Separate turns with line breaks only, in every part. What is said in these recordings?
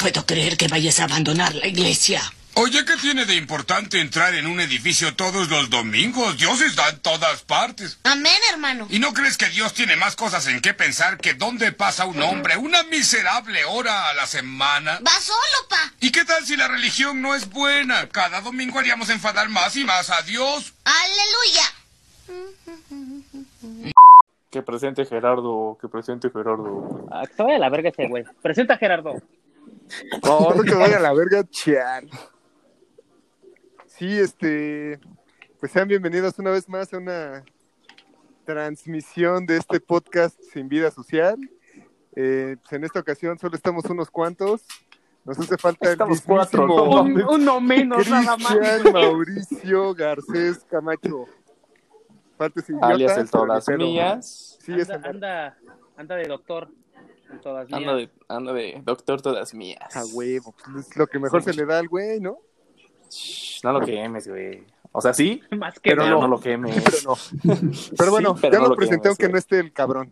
puedo creer que vayas a abandonar la iglesia.
Oye, ¿qué tiene de importante entrar en un edificio todos los domingos? Dios está en todas partes.
Amén, hermano.
¿Y no crees que Dios tiene más cosas en qué pensar que dónde pasa un hombre una miserable hora a la semana?
Va solo, pa.
¿Y qué tal si la religión no es buena? Cada domingo haríamos enfadar más y más a Dios.
Aleluya.
Que presente Gerardo, que presente Gerardo.
Ah, que se vaya a la verga ese güey. Presenta a Gerardo.
No, no que vaya a la verga, chan. Sí, este, pues sean bienvenidos una vez más a una transmisión de este podcast Sin Vida Social. Eh, pues en esta ocasión solo estamos unos cuantos. Nos hace falta el
Estamos
mismísimo
cuatro, no
Un- uno menos, nada más.
Mauricio Garcés Camacho. Falta idiota,
Alias el todas mías.
Sí,
anda,
mero.
anda, anda de doctor. Todas mías.
Ando de, ando de doctor todas mías.
A huevo, pues es lo que mejor se le da al güey, ¿no?
Shh, No lo quemes, güey. O sea, sí,
Más que
pero no, lo quemes.
Pero no. Pero bueno,
Sí, pero
ya
no
lo
lo
presenté
quemes,
aunque
güey.
no esté el cabrón.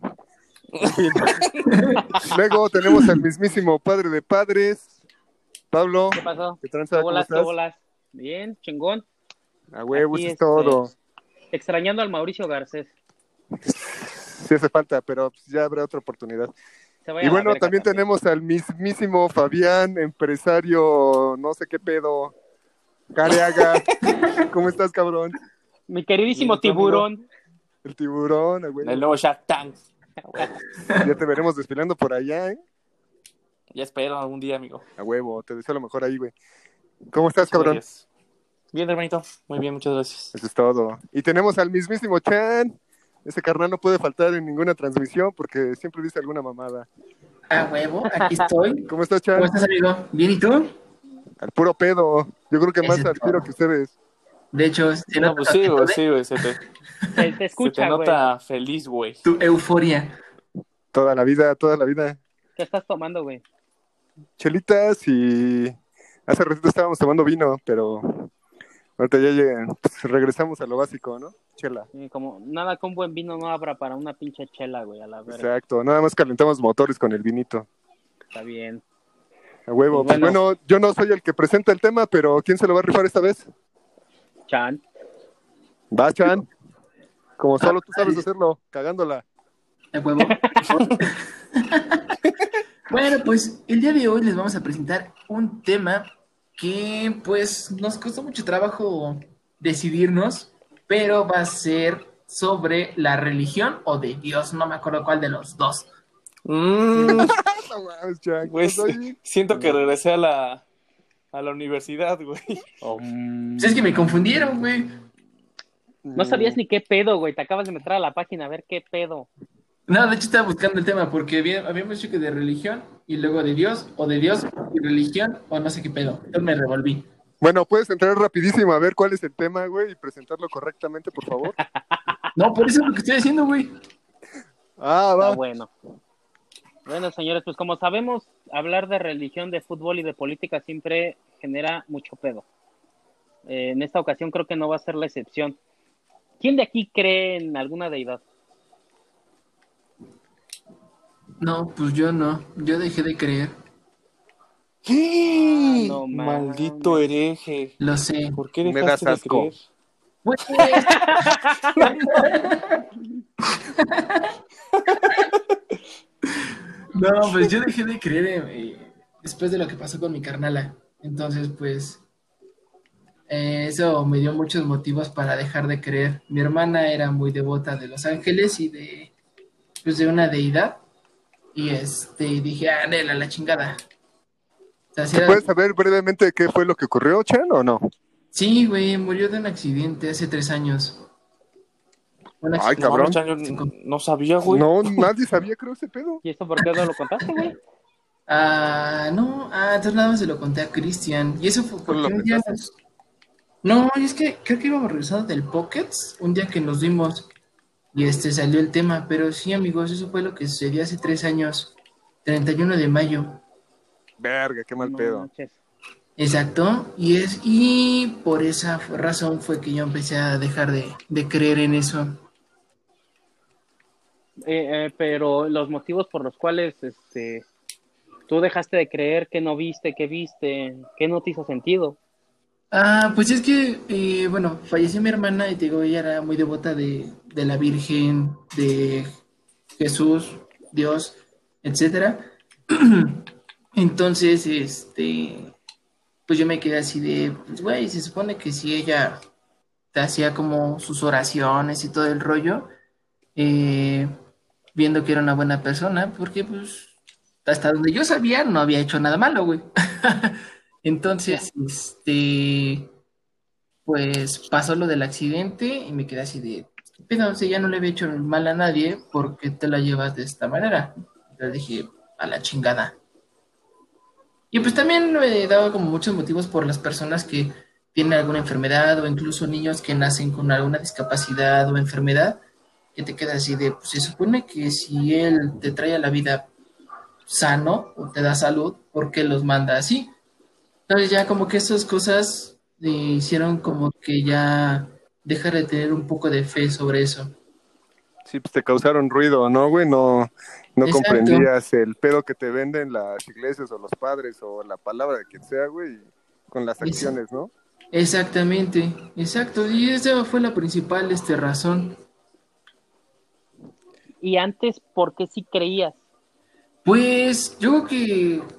Luego tenemos al mismísimo padre de padres, Pablo.
¿Qué pasó?
¿Qué tranza?
¿Qué
¿Cómo
bolas,
estás?
bolas? Bien, chingón.
A huevo,
Aquí,
eso es
este,
todo.
Extrañando al Mauricio Garcés.
Sí hace falta, pero pues, ya habrá otra oportunidad. Y bueno, también tenemos al mismísimo Fabián, empresario, no sé qué pedo, Careaga. ¿Cómo estás, cabrón?
Mi queridísimo
Bien, ¿tú, amigo?
tiburón.
El tiburón, huevo.
El nuevo Shark Tank.
Ya te veremos desfilando por allá, ¿eh?
Ya espero algún día, amigo.
A huevo, te deseo lo mejor ahí, güey. ¿Cómo estás, cabrón?
Gracias. Bien, hermanito. Muy bien, muchas gracias.
Eso es todo. Y tenemos al mismísimo Chan. Ese carnal no puede faltar en ninguna transmisión porque siempre dice alguna mamada.
A huevo, aquí estoy.
¿Cómo estás, Chan?
¿Cómo estás, amigo? ¿Bien y tú?
Al puro pedo. Yo creo que más al tiro que ustedes.
De hecho, se
No, pues sí, güey, sí, güey. Se te,
Te, te
se
escucha,
te
güey.
nota feliz, güey.
tu euforia.
Toda la vida, toda la vida.
¿Qué estás tomando, güey?
Chelitas y hace ratito estábamos tomando vino, pero ahorita ya llegan. Pues regresamos a lo básico, ¿no? Chela.
Sí, Como nada con buen vino no habrá para una pinche chela, güey, a la verga.
Exacto. Nada más calentamos motores con el vinito.
Está bien.
A huevo. Pues
bueno,
yo no soy el que presenta el tema, pero ¿quién se lo va a rifar esta vez?
Chan.
Va, Chan. Como solo tú sabes hacerlo, cagándola.
A huevo. bueno, pues el día de hoy les vamos a presentar un tema que pues nos costó mucho trabajo decidirnos, pero va a ser sobre la religión o de Dios, no me acuerdo cuál de los dos.
Mm,
¿cómo soy?
siento que regresé a la, a la universidad, güey.
Pues es que me confundieron, güey.
No sabías ni qué pedo, güey. Te acabas de meter a la página a ver qué pedo.
No, de hecho estaba buscando el tema porque había- habíamos dicho que de religión y luego de Dios, o de Dios y religión, o no sé qué pedo. Entonces me revolví.
Bueno, puedes entrar rapidísimo a ver cuál es el tema, güey, y presentarlo correctamente, por favor.
No, por eso es lo que estoy haciendo, güey.
Ah,
Está
va.
bueno. Bueno, señores, pues como sabemos, hablar de religión, de fútbol y de política siempre genera mucho pedo. Eh, en esta ocasión creo que no va a ser la excepción. ¿Quién de aquí cree en alguna deidad?
No, pues yo no. Yo dejé de creer.
Ah, no
Maldito hereje.
Lo sé.
¿Por qué
Me
dejaste
das
de
asco.
creer?
No, pues yo dejé de creer eh, después de lo que pasó con mi carnala. Entonces, pues, eh, eso me dio muchos motivos para dejar de creer. Mi hermana era muy devota de los ángeles y de, pues, de una deidad. Y este, dije, ah, nela, la chingada. O sea, si
¿Se
era-
puede saber brevemente qué fue lo que ocurrió, Chan, o no?
Sí, güey, murió de un accidente hace tres años.
Ay, cabrón.
No, sabía, güey.
No, nadie sabía, creo, ese pedo.
¿Y esto por qué no lo contaste, güey?
Ah, no, ah, entonces nada más se lo conté a Cristian. Y eso fue porque un día nos- No, y es que creo que íbamos regresando del Pockets un día que nos vimos y este salió el tema, pero sí, amigos, eso fue lo que sucedió hace tres años, 31 de mayo.
Verga, qué mal
No
pedo.
manches.
Exacto, y es y por esa razón fue que yo empecé a dejar de, de creer en eso.
Eh, eh, pero los motivos por los cuales este tú dejaste de creer que no viste, que viste, que no te hizo sentido.
Ah, pues es que, eh, bueno, falleció mi hermana y te digo, ella era muy devota de, de la Virgen, de Jesús, Dios, etcétera. Entonces, este, pues yo me quedé así de, pues güey, se supone que si ella te hacía como sus oraciones y todo el rollo, eh, viendo que era una buena persona, porque pues hasta donde yo sabía no había hecho nada malo, güey. Entonces, este, pues pasó lo del accidente y me quedé así de, pero si ya no le había hecho mal a nadie, ¿por qué te la llevas de esta manera? Entonces dije, a la chingada. Y pues también me daba como muchos motivos por las personas que tienen alguna enfermedad o incluso niños que nacen con alguna discapacidad o enfermedad, que te queda así de, pues se supone que si él te trae a la vida sano o te da salud, ¿por qué los manda así? Entonces ya como que esas cosas me hicieron como que ya dejar de tener un poco de fe sobre eso.
Sí, pues te causaron ruido, ¿no, güey? No, no
Exacto.
comprendías el pedo que te venden las iglesias o los padres o la palabra de quien sea, güey, con las acciones, ¿no?
Exactamente, exacto. Y esa fue la principal este, razón.
Y antes, ¿por qué sí creías?
Pues yo creo que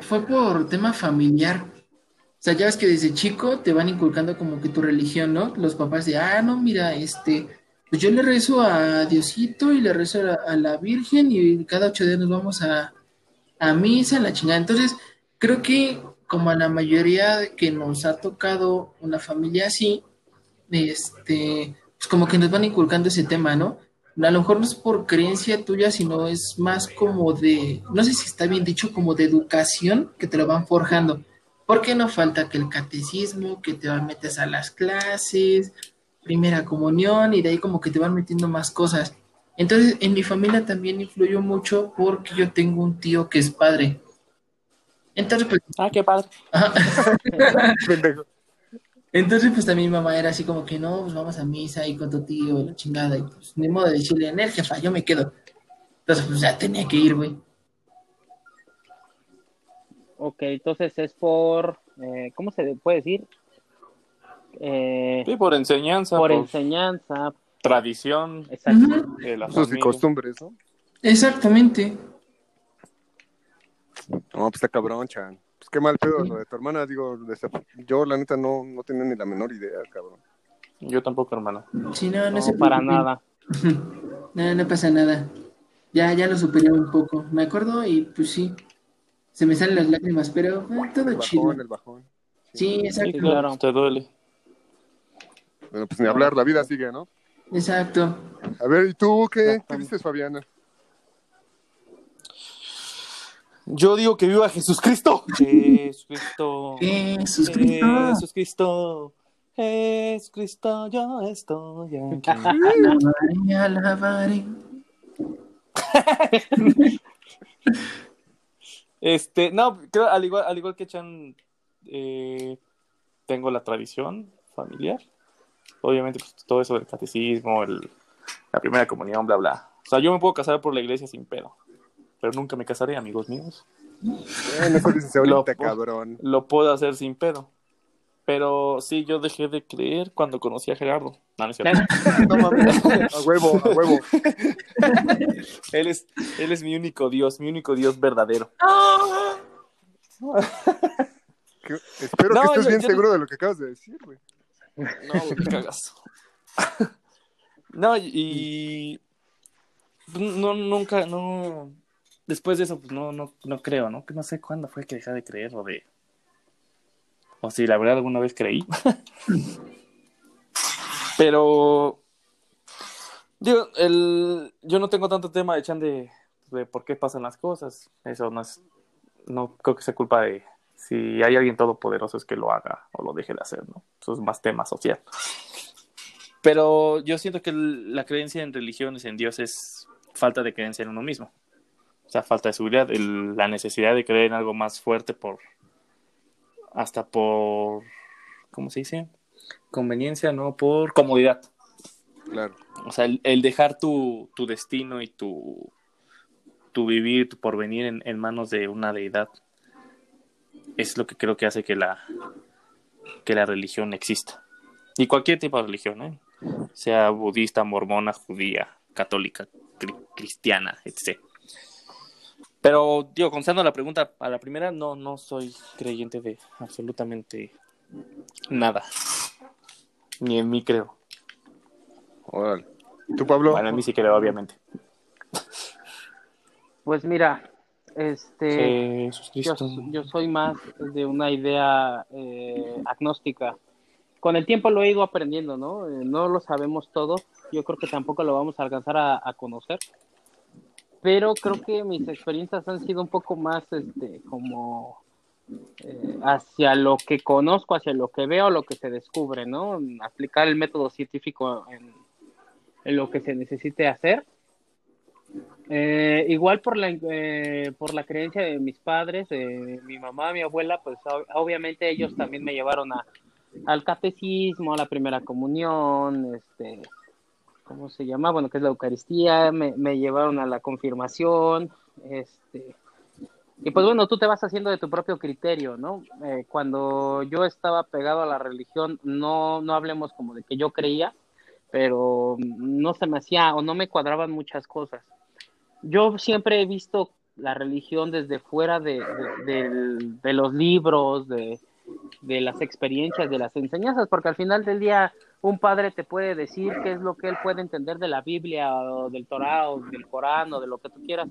fue por tema familiar. O sea, ya ves que desde chico te van inculcando como que tu religión, ¿no? Los papás de, ah, no, mira, este, pues yo le rezo a Diosito y le rezo a la, Virgen y cada ocho días nos vamos a, a misa, la chingada. Entonces, creo que como a la mayoría que nos ha tocado una familia así, este, pues como que nos van inculcando ese tema, ¿no? A lo mejor no es por creencia tuya, sino es más como de, no sé si está bien dicho, como de educación que te lo van forjando. Porque no falta que el catecismo, que te van metes a las clases, primera comunión, y de ahí como que te van metiendo más cosas. Entonces, en mi familia también influyó mucho porque yo tengo un tío que es padre. Entonces, pues,
Ah, qué padre.
Entonces, pues también mi mamá era así como que no, pues vamos a misa y con tu tío, y la chingada, y pues ni modo de decirle, en el jefa, yo me quedo. Entonces, pues ya tenía que ir, güey.
Ok, entonces es por, eh, ¿cómo se puede decir? Eh,
Sí, por enseñanza,
por
por,
enseñanza,
tradición
exacto.
Ujú,
de la
Usos y
familia.
costumbres, ¿no?
Exactamente.
No, pues está cabrón, chan. Pues qué mal pedo lo de tu hermana, digo, yo la neta no, no tenía ni la menor idea, cabrón.
Yo tampoco, hermano.
Sí, no, no,
No,
se
para nada.
No, no pasa nada. Ya, ya lo superé un poco. Me acuerdo y pues sí, se me salen las lágrimas, pero eh, todo
El
chido.
bajón, el bajón.
Sí,
Sí,
exacto.
claro.
Te duele.
Bueno, pues ni hablar, la vida sigue, ¿no?
Exacto.
A ver, ¿y tú qué, qué dices, Fabiana?
Yo digo que viva Jesucristo. Jesucristo.
Jesús Cristo.
Jesucristo. Jesucristo, yo estoy aquí.
Alabaré, alabaré.
Este, no, creo, al igual, al igual que Chan, eh, tengo la tradición familiar. Obviamente, pues, todo eso del catecismo, el- la primera comunión, bla, bla. O sea, yo me puedo casar por la iglesia sin pedo. Pero nunca me casaré, amigos míos.
Bueno, eso dices ahorita,
Lo-
cabrón.
Lo puedo hacer sin pedo. Pero sí, yo dejé de creer cuando conocí a Gerardo. No, no es cierto.
No mames, a huevo, a huevo.
él, es, él es mi único Dios, mi único Dios verdadero.
Que- espero
No,
que estés
yo-
bien
yo-
seguro de lo que acabas de decir, güey.
No, me cagas. No, y, y- no, nunca, no. Después de eso, pues no, no, no creo, ¿no? Que no sé cuándo fue que dejé de creer o de. O si la verdad alguna vez creí. Pero. Digo, el, yo no tengo tanto tema de Chan de, de por qué pasan las cosas. Eso no es. No creo que sea culpa de si hay alguien todopoderoso es que lo haga o lo deje de hacer, ¿no? Eso es más tema social. Pero yo siento que la creencia en religiones, en Dios, es falta de creencia en uno mismo. Sea, falta de seguridad, el- la necesidad de creer en algo más fuerte por. hasta por. ¿Cómo se dice? Conveniencia, no por comodidad.
Claro.
O sea, el, el dejar tu, tu destino y tu tu vivir, tu porvenir en, en manos de una deidad es lo que creo que hace que la, que la religión exista. Y cualquier tipo de religión, ¿eh? sea budista, mormona, judía, católica, cri- cristiana, etc. Pero, digo, contestando la pregunta a la primera, no, no soy creyente de absolutamente nada. Ni en mí creo.
Órale. ¿Tú, Pablo?
Bueno, en mí sí creo, obviamente.
Pues mira, este, yo, yo soy más de una idea eh, agnóstica. Con el tiempo lo he ido aprendiendo, ¿no? Eh, no lo sabemos todo. Yo creo que tampoco lo vamos a alcanzar a, a conocer. Pero creo que mis experiencias han sido un poco más, este, como eh, hacia lo que conozco, hacia lo que veo, lo que se descubre, ¿no? Aplicar el método científico en, lo que se necesite hacer. Eh, igual por la, eh, por la creencia de mis padres, mi mamá, mi abuela, pues ob- obviamente ellos también me llevaron a, al catecismo, a la primera comunión, este, ¿cómo se llama? Bueno, que es la Eucaristía, me, llevaron a la confirmación, este, y pues bueno, tú te vas haciendo de tu propio criterio, ¿no? Eh, cuando yo estaba pegado a la religión, no, no hablemos como de que yo creía, pero no se me hacía o no me cuadraban muchas cosas. Yo siempre he visto la religión desde fuera de, de, de los libros, de, de las experiencias, de las enseñanzas, porque al final del día un padre te puede decir qué es lo que él puede entender de la Biblia o del Torah o del Corán o de lo que tú quieras.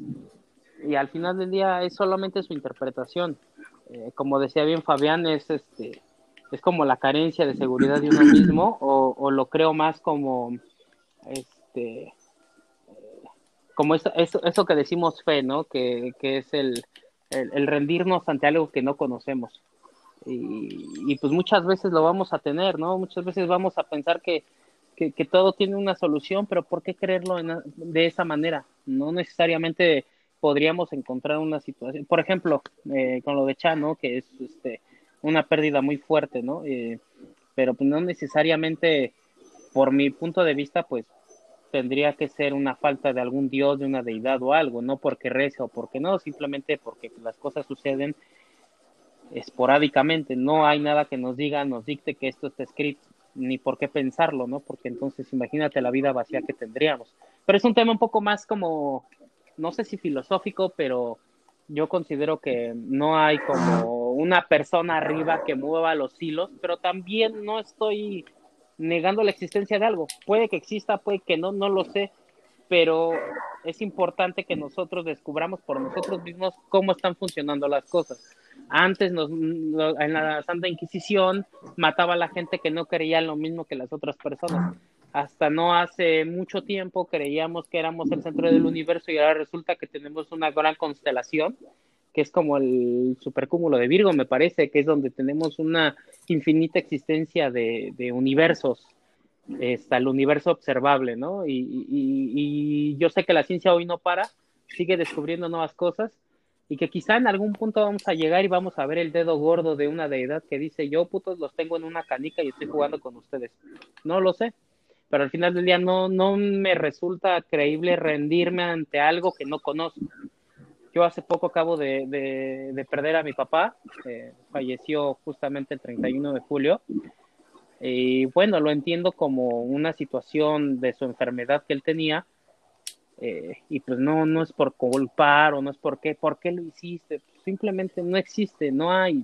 Y al final del día es solamente su interpretación. Eh, como decía bien Fabián, es este es como la carencia de seguridad de uno mismo o, lo creo más como este como eso, eso, eso que decimos fe, ¿no? Que, que es el, el rendirnos ante algo que no conocemos. Y, y, pues muchas veces lo vamos a tener, ¿no? Muchas veces vamos a pensar que, que, todo tiene una solución, pero ¿por qué creerlo en, de esa manera? No necesariamente podríamos encontrar una situación. Por ejemplo, eh, con lo de Chan, ¿no? Que es este, una pérdida muy fuerte, ¿no? Eh, pero pues no necesariamente, por mi punto de vista, pues tendría que ser una falta de algún dios, de una deidad o algo, no porque reza o porque no, simplemente porque las cosas suceden esporádicamente, no hay nada que nos diga, nos dicte que esto está escrito, ni por qué pensarlo, ¿no? Porque entonces imagínate la vida vacía que tendríamos. Pero es un tema un poco más como, no sé si filosófico, pero yo considero que no hay como una persona arriba que mueva los hilos, pero también no estoy negando la existencia de algo. Puede que exista, puede que no, no lo sé, pero es importante que nosotros descubramos por nosotros mismos cómo están funcionando las cosas. Antes, en la Santa Inquisición, mataba a la gente que no creía lo mismo que las otras personas. Hasta no hace mucho tiempo creíamos que éramos el centro del universo y ahora resulta que tenemos una gran constelación, que es como el supercúmulo de Virgo, me parece, que es donde tenemos una infinita existencia de, universos, está el universo observable, ¿no? Y, y, yo sé que la ciencia hoy no para, sigue descubriendo nuevas cosas y que quizá en algún punto vamos a llegar y vamos a ver el dedo gordo de una deidad que dice, yo putos los tengo en una canica y estoy jugando con ustedes. No lo sé, pero al final del día no, no me resulta creíble rendirme ante algo que no conozco. Yo hace poco acabo de, de, de perder a mi papá, eh, falleció justamente el 31 de julio, y bueno, lo entiendo como una situación de su enfermedad que él tenía, eh, y pues no, no es por culpar o no es por qué, ¿por qué lo hiciste? Simplemente no existe, no hay,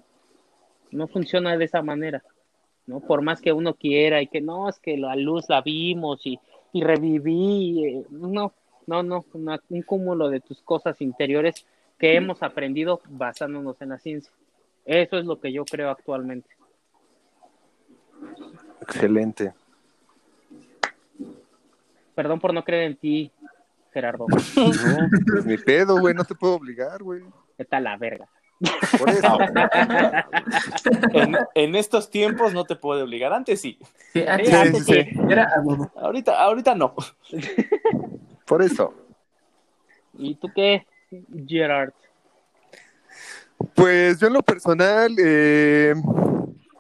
no funciona de esa manera, ¿no? Por más que uno quiera y que no, es que la luz la vimos y, y reviví, eh, no, no, no, una, un cúmulo de tus cosas interiores que hemos aprendido basándonos en la ciencia. Eso es lo que yo creo actualmente.
Excelente.
Perdón por no creer en ti, Gerardo.
No, pues mi pedo, güey, no te puedo obligar, güey.
Está la verga.
Por eso.
en, en, estos tiempos no te puede obligar. Antes sí.
Sí, antes,
Sí, antes
sí.
sí.
Era a huevo.
Ahorita, ahorita no.
Por eso.
¿Y tú qué, Gerard?
Pues yo en lo personal, eh,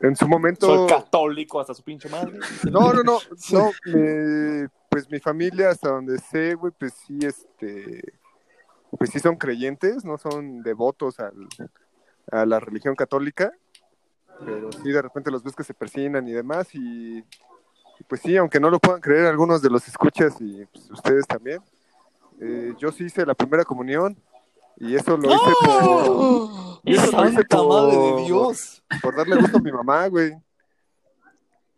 en su momento...
Soy católico hasta su pinche madre.
No, no, no, no, me- pues mi familia, hasta donde sé, güey, pues sí, este, pues sí son creyentes, no son devotos al- a la religión católica, pero sí de repente los ves que se persignan y demás, y, y pues sí, aunque no lo puedan creer algunos de los escuchas y pues, ustedes también, eh, yo sí hice la primera comunión, y eso lo hice por... y eso lo hice
¡Santa madre de
por-
Dios!
por darle gusto a mi mamá, güey.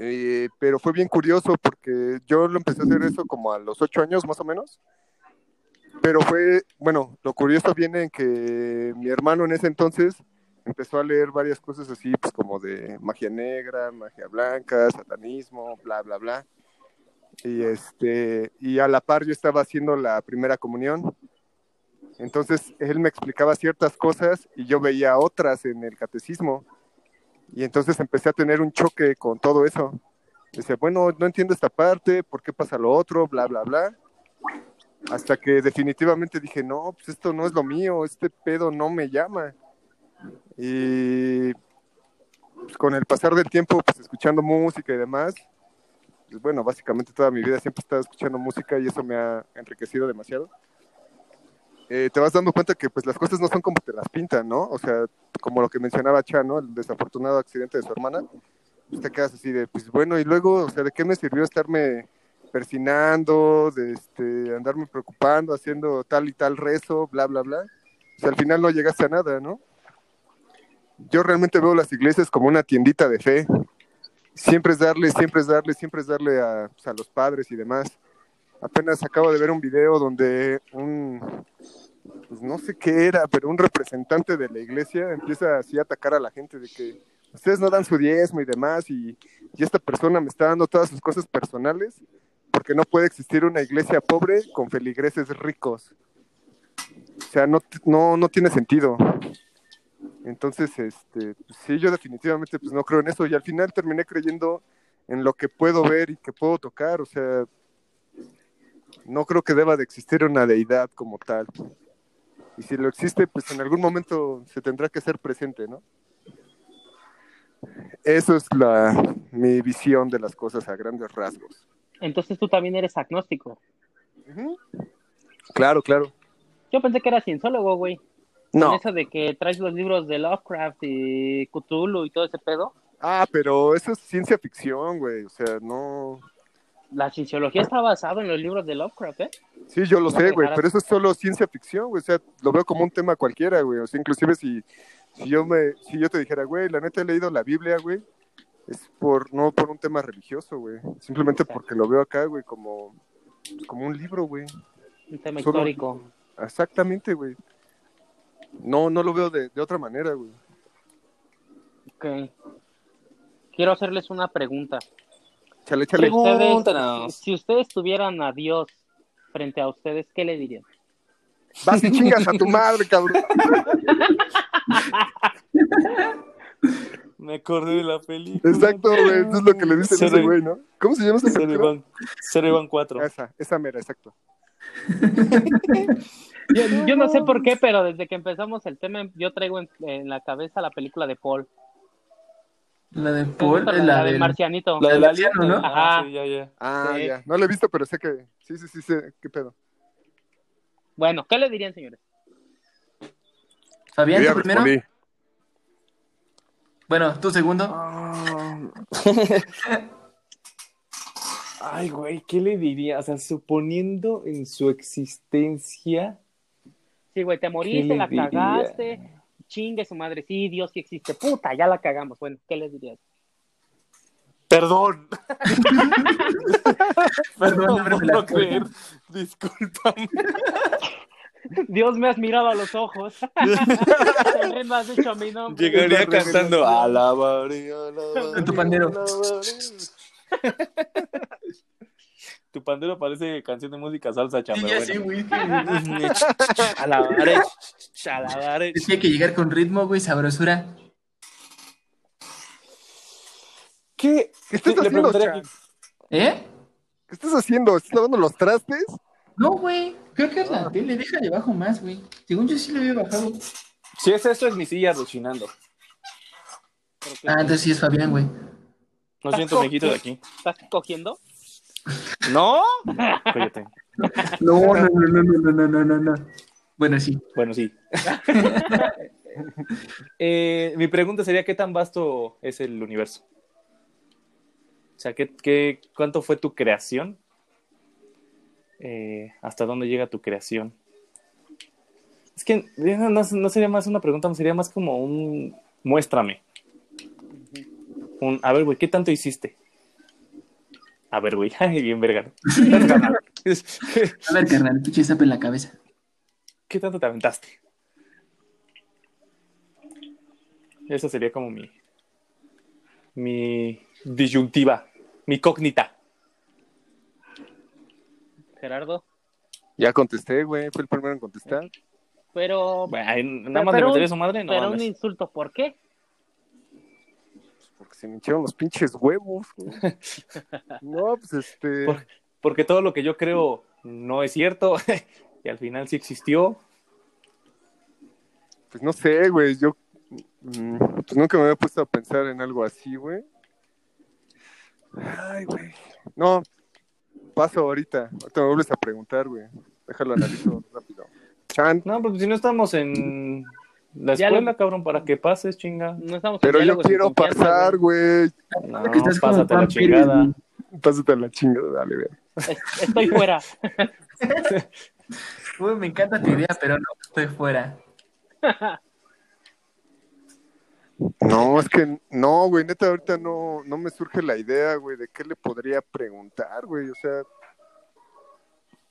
Eh, pero fue bien curioso porque yo lo empecé a hacer eso como a los ocho años más o menos. Pero fue, bueno, lo curioso viene en que mi hermano en ese entonces empezó a leer varias cosas así, pues como de magia negra, magia blanca, satanismo, bla, bla, bla. Y este, y a la par yo estaba haciendo la primera comunión. Entonces él me explicaba ciertas cosas y yo veía otras en el catecismo. Y entonces empecé a tener un choque con todo eso. Decía, bueno, no entiendo esta parte, ¿por qué pasa lo otro? Bla, bla, bla. Hasta que definitivamente dije, no, pues esto no es lo mío, este pedo no me llama. Y pues, con el pasar del tiempo, pues escuchando música y demás, pues bueno, básicamente toda mi vida siempre he estado escuchando música y eso me ha enriquecido demasiado. Eh, te vas dando cuenta que pues las cosas no son como te las pintan, ¿no? O sea, como lo que mencionaba Chano, el desafortunado accidente de su hermana, pues te quedas así de, pues bueno, y luego, o sea, ¿de qué me sirvió estarme persinando, de este, andarme preocupando, haciendo tal y tal rezo, bla, bla, bla? O sea, al final no llegaste a nada, ¿no? Yo realmente veo las iglesias como una tiendita de fe. Siempre es darle, siempre es darle, siempre es darle a, pues, a los padres y demás. Apenas acabo de ver un video donde un, pues no sé qué era, pero un representante de la iglesia empieza así a atacar a la gente de que ustedes no dan su diezmo y demás y, y esta persona me está dando todas sus cosas personales porque no puede existir una iglesia pobre con feligreses ricos. O sea, no, no, no tiene sentido. Entonces, este, pues sí, yo definitivamente pues no creo en eso y al final terminé creyendo en lo que puedo ver y que puedo tocar, o sea, no creo que deba de existir una deidad como tal. Y si lo existe, pues en algún momento se tendrá que hacer presente, ¿no? Eso es la, mi visión de las cosas a grandes rasgos.
Entonces tú también eres agnóstico.
Claro, claro.
Yo pensé que eras cienciólogo, güey.
No.
Con eso de que traes los libros de Lovecraft y Cthulhu y todo ese pedo.
Ah, pero eso es ciencia ficción, güey. O sea, no.
La cienciología está basada en los libros de Lovecraft, ¿eh?
Sí, yo lo
No
sé, güey, pero eso es solo ciencia ficción, güey. O sea, lo veo como un tema cualquiera, güey. O sea, inclusive si, si yo me, si yo te dijera, güey, la neta he leído la Biblia, güey, es por, no por un tema religioso, güey. Simplemente porque lo veo acá, güey, como, como un libro, güey.
Un tema
Solo-
histórico.
Exactamente, güey. No, no lo veo de, de otra manera, güey.
Ok. Quiero hacerles una pregunta.
Chale, chale.
Si ustedes,
Pregúntanos.
si ustedes tuvieran a Dios frente a ustedes, ¿qué le dirían?
Vas y chingas a tu madre, cabrón.
Me acordé de la película.
Exacto, güey. Eso es lo que le dicen a ese güey, ¿no? ¿Cómo se llama esa película?
Cereban, Cereban 4.
Esa, esa mera, exacto.
Yo, yo no sé por qué, pero desde que empezamos el tema, yo traigo en, en la cabeza la película de Paul.
La de
¿Has
Paul,
la,
la
de
del-
Marcianito.
La de la
Marciano, ¿no?
Ah,
Ajá.
sí, ya, ya.
Ah,
Sí.
ya. No la he visto, pero sé que. Sí, sí, sí, sé. ¿Qué pedo?
Bueno, ¿qué le dirían, señores?
Fabián, ¿tú primero?
respondí.
Bueno, tú segundo.
Ah. Ay, güey, ¿qué le diría? O sea, suponiendo en su existencia.
Sí, güey, te
¿Qué
moriste, la
diría?
cagaste. Chingue su madre, sí, Dios sí existe. Puta, ya la cagamos. Bueno, ¿qué les dirías?
Perdón.
Perdón,
no puedo creer. Discúlpame.
Dios me has mirado a los ojos. También me has dicho mi nombre.
Llegaría
Una
cantando alabaré, alabaré,
Con tu pandero.
alabaré". Tu pandero parece canción de música salsa,
Sí,
chamba.
ya sí, güey.
Alabaré, alabaré.
Es que hay que llegar con ritmo, güey, sabrosura.
¿Qué?
¿Qué estás
Le
haciendo,
preguntaría
Chan?
que-
¿Eh?
¿Qué estás haciendo? ¿Estás lavando los trastes?
No, güey. Creo que es la tele. Déjale abajo más, güey. Según yo sí le había bajado.
Si es esto, es mi silla rechinando.
Ah, entonces sí es Fabián, güey.
Lo siento, mijito de aquí.
¿Estás cogiendo?
¿No? Coyote.
No, no, no, no, no, no, no, no. Bueno, sí.
Bueno, sí. eh, mi pregunta sería, ¿qué tan vasto es el universo? O sea, ¿qué, qué cuánto fue tu creación? Eh, ¿Hasta dónde llega tu creación? Es que eh, no, no, sería más una pregunta, sería más como un muéstrame. Un, a ver, güey, ¿qué tanto hiciste? A ver, güey, bien verga.
a ver, carnal, pinche zap en la cabeza.
¿Qué tanto te aventaste? Esa sería como mi mi disyuntiva, mi cógnita.
Gerardo.
Ya contesté, güey, fue el primero en contestar.
Pero.
Bueno, nada más le meteré su madre, no.
Pero un insulto, ¿por qué?
Porque se me hincharon los pinches huevos, güey. no, pues este.
porque todo lo que yo creo no es cierto y al final sí existió.
Pues no sé, güey, yo mm, pues nunca me había puesto a pensar en algo así, güey. Ay, güey. No, paso ahorita. Ahorita me vuelves a preguntar, güey. Déjalo analizo rápido.
Chan. No, porque si no estamos en la escuela, cabrón, para que pases, chinga.
No estamos
Pero yo quiero pasar, güey.
No, pásate la chingada.
Pásate la chingada, dale, güey.
Estoy fuera.
Uy, me encanta tu idea, pero no, estoy fuera.
No, es que no, güey, neta, ahorita no, no me surge la idea, güey, de qué le podría preguntar, güey, o sea,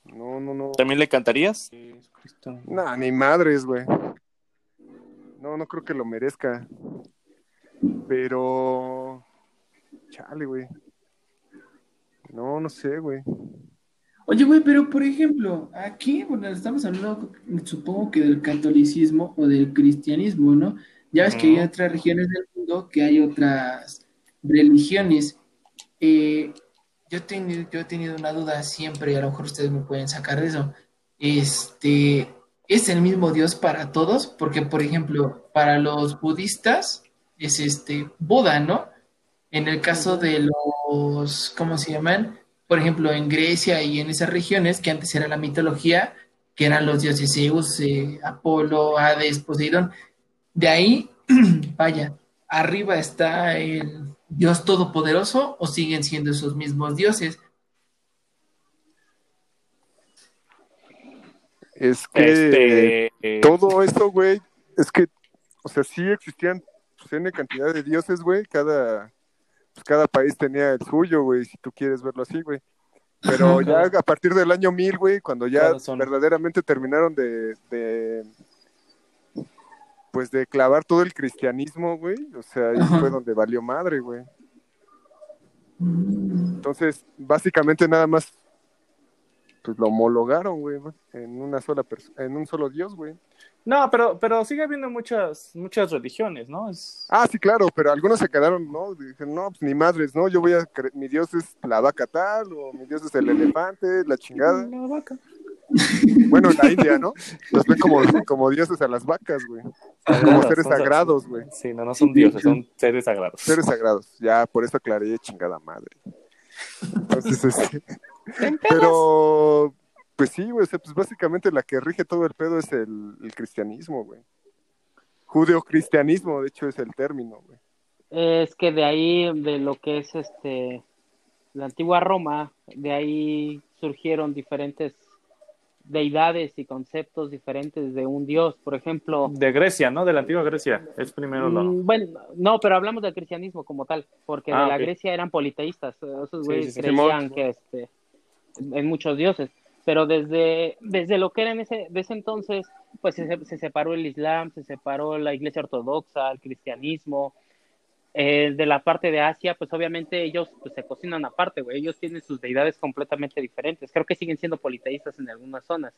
no, no, no.
¿También le cantarías?
Nah, ni madres, güey. No, no creo que lo merezca. Pero, chale, güey. No, no sé, güey.
Oye, güey, pero por ejemplo, aquí, bueno, estamos hablando, supongo que del catolicismo o del cristianismo, ¿no? Ya ves que hay otras regiones del mundo que hay otras religiones. Eh, yo, yo he tenido una duda siempre, y a lo mejor ustedes me pueden sacar de eso. Este, ¿es el mismo Dios para todos? Porque, por ejemplo, para los budistas es este Buda, ¿no? En el caso de los, ¿cómo se llaman? Por ejemplo, en Grecia y en esas regiones, que antes era la mitología, que eran los dioses Zeus, eh, Apolo, Hades, Poseidón. De ahí, vaya, arriba está el Dios Todopoderoso o siguen siendo esos mismos dioses.
Es que este, todo esto, güey, es que, o sea, sí existían pues, N cantidad de dioses, güey, cada, pues, cada país tenía el suyo, güey, si tú quieres verlo así, güey. Pero ya a partir del año 1000, güey, cuando ya verdaderamente terminaron de, de, pues de clavar todo el cristianismo, güey, o sea, ahí fue donde valió madre, güey. Entonces, básicamente nada más pues lo homologaron, güey, en una sola en un solo dios, güey.
No, pero, pero sigue habiendo muchas, muchas religiones, ¿no? Es...
Ah, sí, claro, pero algunos se quedaron, ¿no? Dijeron, no, pues ni madres, ¿no? Yo voy a, mi dios es la vaca tal, o mi dios es el elefante, la chingada.
La vaca.
Bueno, en la India, ¿no? Los ven como, como dioses a las vacas, güey. Como seres sagrados, güey.
Sí, no, no son dioses, son seres sagrados.
Seres sagrados, ya, por eso aclaré, chingada madre. Entonces, este... Pero, pues sí, güey, pues básicamente la que rige todo el pedo es el, el cristianismo, güey. Judeo-cristianismo, de hecho, es el término, güey.
Es que de ahí, de lo que es este la antigua Roma, de ahí surgieron diferentes deidades y conceptos diferentes de un dios, por ejemplo.
De Grecia, ¿no? De la antigua Grecia. Es primero lo.
Mm, bueno, no, pero hablamos del cristianismo como tal, porque
Ah,
de la
ok.
Grecia eran politeístas. Esos
Sí,
güeyes
sí, sí.
creían que este, en muchos dioses. Pero desde, desde lo que era en ese, de ese entonces, pues se, se separó el Islam, se separó la Iglesia Ortodoxa, el cristianismo. Eh, de la parte de Asia, pues obviamente ellos pues, se cocinan aparte, güey. Ellos tienen sus deidades completamente diferentes. Creo que siguen siendo politeístas en algunas zonas.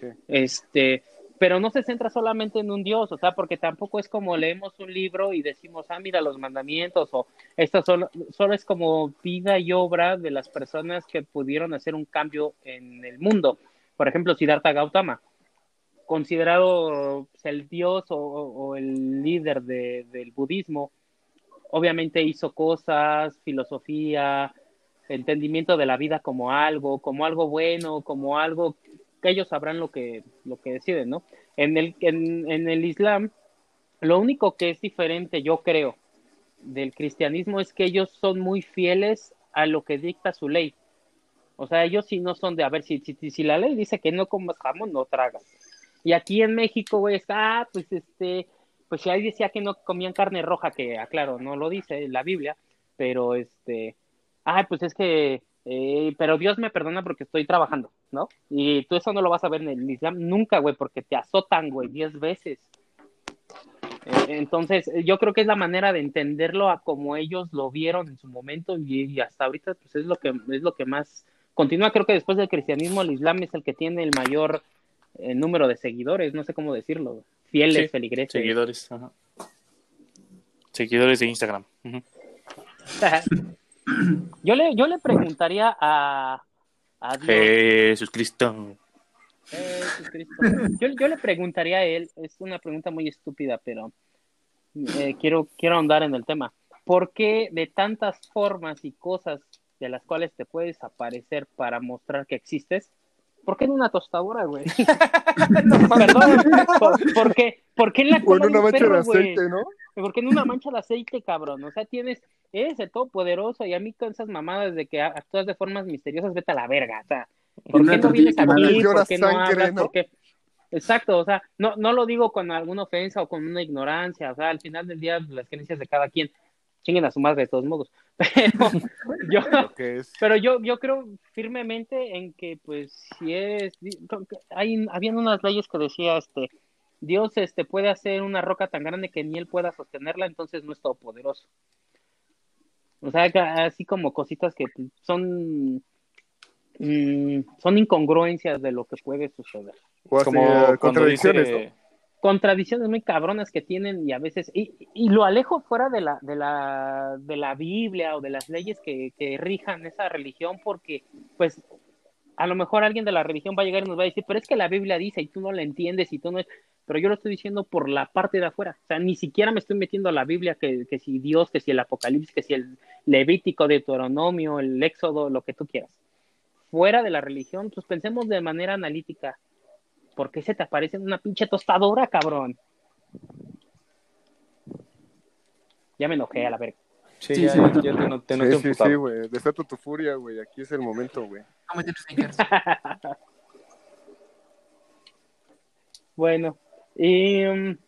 Sí.
Este, pero no se centra solamente en un dios, o sea, porque tampoco es como leemos un libro y decimos, ah, mira los mandamientos, o esto solo, solo es como vida y obra de las personas que pudieron hacer un cambio en el mundo. Por ejemplo, Siddhartha Gautama, considerado pues, el dios o, o el líder de- del budismo, obviamente hizo cosas, filosofía, entendimiento de la vida como algo, como algo bueno, como algo que ellos sabrán lo que, lo que deciden, ¿no? En el, en, en el Islam, lo único que es diferente, yo creo, del cristianismo es que ellos son muy fieles a lo que dicta su ley. O sea, ellos sí no son de, a ver, si, si, si la ley dice que no comas jamón, no tragas. Y aquí en México, güey, está, pues este, pues ahí decía que no comían carne roja, que aclaro, no lo dice la Biblia, pero este, ay, pues es que, eh, pero Dios me perdona porque estoy trabajando, ¿no? Y tú eso no lo vas a ver en el Islam nunca, güey, porque te azotan, güey, diez veces. Eh, entonces, yo creo que es la manera de entenderlo a como ellos lo vieron en su momento y, y hasta ahorita, pues es lo que es lo que más continúa. Creo que después del cristianismo, el Islam es el que tiene el mayor eh, número de seguidores, no sé cómo decirlo, fieles,
Sí,
feligreses.
Seguidores. ajá. Seguidores de Instagram.
yo le yo le preguntaría a, a Dios,
Jesús Cristo.
Jesucristo. Yo, yo le preguntaría a él, es una pregunta muy estúpida, pero eh, quiero, quiero ahondar en el tema. ¿Por qué de tantas formas y cosas de las cuales te puedes aparecer para mostrar que existes? ¿Por qué en una tostadora, güey? Perdón, ¿por, por qué? ¿Por qué en la
O en
cola de
una
un
mancha de
güey?
aceite, ¿no?
Porque en una mancha de aceite, cabrón. O sea, tienes, eres el todopoderoso y a mí con esas mamadas de que actúas de formas misteriosas, vete a la verga. O sea, ¿por qué no vienes aquí?
Llora
¿Por qué no
sangre,
hablas?
¿no?
¿Por qué? Exacto, o sea, no, no lo digo con alguna ofensa o con una ignorancia. O sea, al final del día, las creencias de cada quien chinguen a su madre de todos modos. Pero yo, pero yo, yo creo firmemente en que, pues, si es, hay, habían unas leyes que decía, este, Dios, este, puede hacer una roca tan grande que ni él pueda sostenerla, entonces no es todopoderoso. O sea, que así como cositas que son, mm, son incongruencias de lo que puede suceder.
O así,
Como
contradicciones,
dice,
contradicciones muy cabronas que tienen y a veces y, y lo alejo fuera de la de la de la Biblia o de las leyes que, que rijan esa religión porque pues a lo mejor alguien de la religión va a llegar y nos va a decir pero es que la Biblia dice y tú no la entiendes y tú no es pero yo lo estoy diciendo por la parte de afuera o sea ni siquiera me estoy metiendo a la Biblia que, que si Dios que si el Apocalipsis que si el Levítico Deuteronomio el Éxodo lo que tú quieras. Fuera de la religión pues pensemos de manera analítica ¿Por qué se te aparece una pinche tostadora, cabrón? Ya me enojé a la verga.
Sí,
Sí,
ya,
sí.
ya te, no- te noté
Sí, sí, sí, güey. Desata tu furia, güey. Aquí es el momento, güey.
Tus sneakers.
Bueno, y, um,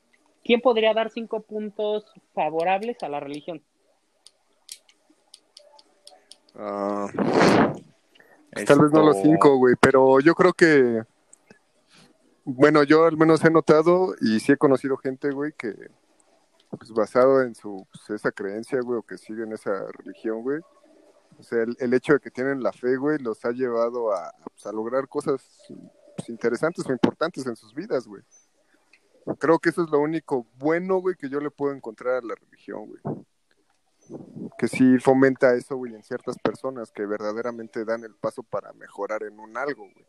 ¿quién podría dar cinco puntos favorables a la religión?
Ah, Tal vez no los cinco, güey, pero yo creo que, bueno, yo al menos he notado y sí he conocido gente, güey, que, pues basado en su, pues, esa creencia, güey, o que siguen esa religión, güey, o sea, el, hecho de que tienen la fe, güey, los ha llevado a, pues, a lograr cosas pues, interesantes o importantes en sus vidas, güey. Creo que eso es lo único bueno, güey, que yo le puedo encontrar a la religión, güey. Que sí fomenta eso, güey, en ciertas personas que verdaderamente dan el paso para mejorar en un algo, güey.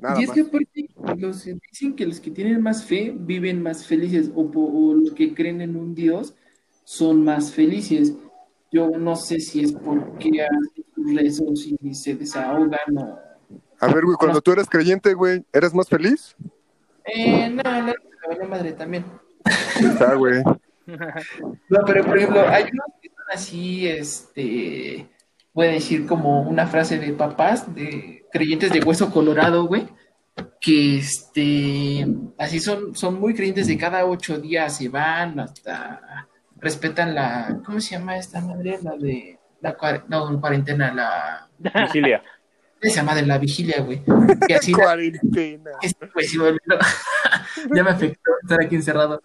Nada
Y es
más.
que aparte los, dicen que los que tienen más fe viven más felices o, los que creen en un Dios son más felices. Yo no sé si es porque hacen rezos y se desahogan o...
A ver, güey, cuando tú eras creyente, güey, ¿eras más feliz?
Eh, no, no, la madre también.
Está, güey.
No, pero por ejemplo, hay unos que son así, este, pueden decir como una frase de papás, de creyentes de hueso colorado, güey, que este, así son, son muy creyentes de cada ocho días se van hasta, respetan la, ¿cómo se llama esta madre? La de, la no, cuarentena, la,
Vigilia.
esa madre, la vigilia, güey, que así
Cuarentena.
este, pues, sí, olvidó. ya me afectó estar aquí encerrado.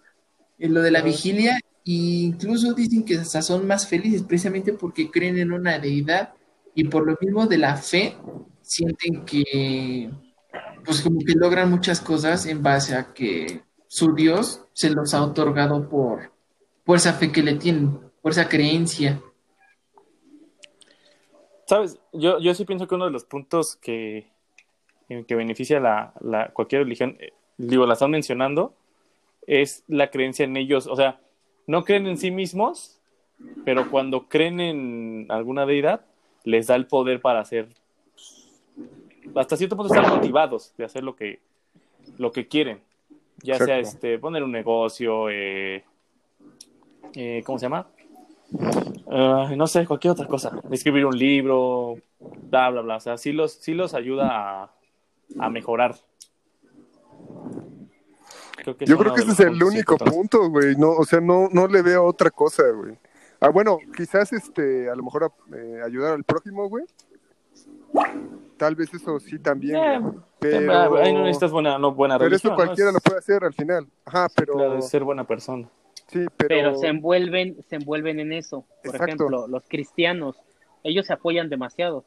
En lo de la vigilia, e incluso dicen que hasta son más felices precisamente porque creen en una deidad y por lo mismo de la fe sienten que, pues como que logran muchas cosas en base a que su Dios se los ha otorgado por, por esa fe que le tienen, por esa creencia.
¿Sabes? Yo, yo sí pienso que uno de los puntos que, que beneficia la, la, cualquier religión, eh, digo, la están mencionando, es la creencia en ellos. O sea, no creen en sí mismos, pero cuando creen en alguna deidad, les da el poder para hacer hasta cierto punto están motivados de hacer lo que, lo que quieren. Ya sea este, poner un negocio, eh, eh, ¿cómo se llama? Ah, no sé, cualquier otra cosa. Escribir un libro, bla, bla, bla. O sea, sí los, sí los ayuda a, a mejorar. Creo que
Yo creo que ese es el único punto, güey. No, o sea, no, no le veo otra cosa, güey. Ah, bueno, quizás este, a lo mejor eh, ayudar al prójimo, güey. Tal vez eso sí también,
Eh,
güey. Pero,
Ahí no necesitas buena, no, buena
pero eso
religión. ¿no?
cualquiera
Es-
lo puede hacer al final. Ajá, pero
claro, ser buena persona.
sí, pero,
pero se envuelven, se envuelven en eso. Por
Exacto.
ejemplo, los cristianos, ellos se apoyan demasiado.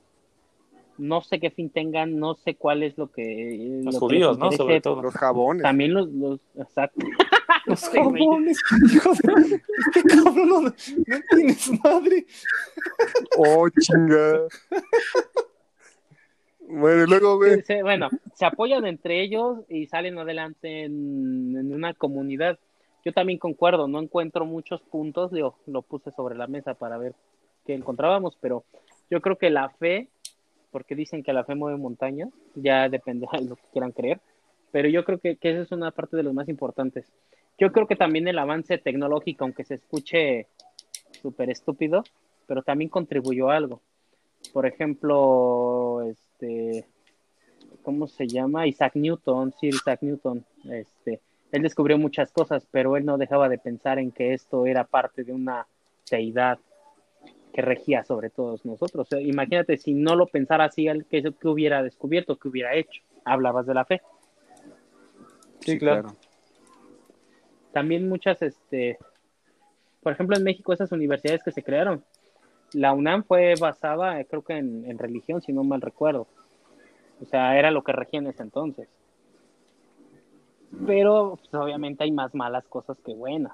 No sé qué fin tengan, no sé cuál es lo que
Los
lo
judíos, ¿no? Sobre todo.
los jabones.
También los, los exacto.
Los jabones, hijo de- Este cabrón no, no tienes madre.
Oh, chinga. bueno, y luego, güey.
Sí, sí, bueno, se apoyan entre ellos y salen adelante en, en una comunidad. Yo también concuerdo, no encuentro muchos puntos, digo, lo puse sobre la mesa para ver qué encontrábamos, pero yo creo que la fe, porque dicen que la fe mueve montañas, ya depende de lo que quieran creer, pero yo creo que, que esa es una parte de los más importantes. Yo creo que también el avance tecnológico, aunque se escuche súper estúpido, pero también contribuyó a algo. Por ejemplo, este, ¿cómo se llama? Isaac Newton, Sir Isaac Newton, este, él descubrió muchas cosas, pero él no dejaba de pensar en que esto era parte de una deidad que regía sobre todos nosotros. O sea, imagínate si no lo pensara así, ¿qué, qué hubiera descubierto? ¿Qué hubiera hecho? Hablabas de la fe.
Sí, claro.
También muchas, este, por ejemplo, en México, esas universidades que se crearon, la UNAM fue basada, creo que en, en religión, si no mal recuerdo. O sea, era lo que regía en ese entonces. Pero pues, obviamente hay más malas cosas que buenas,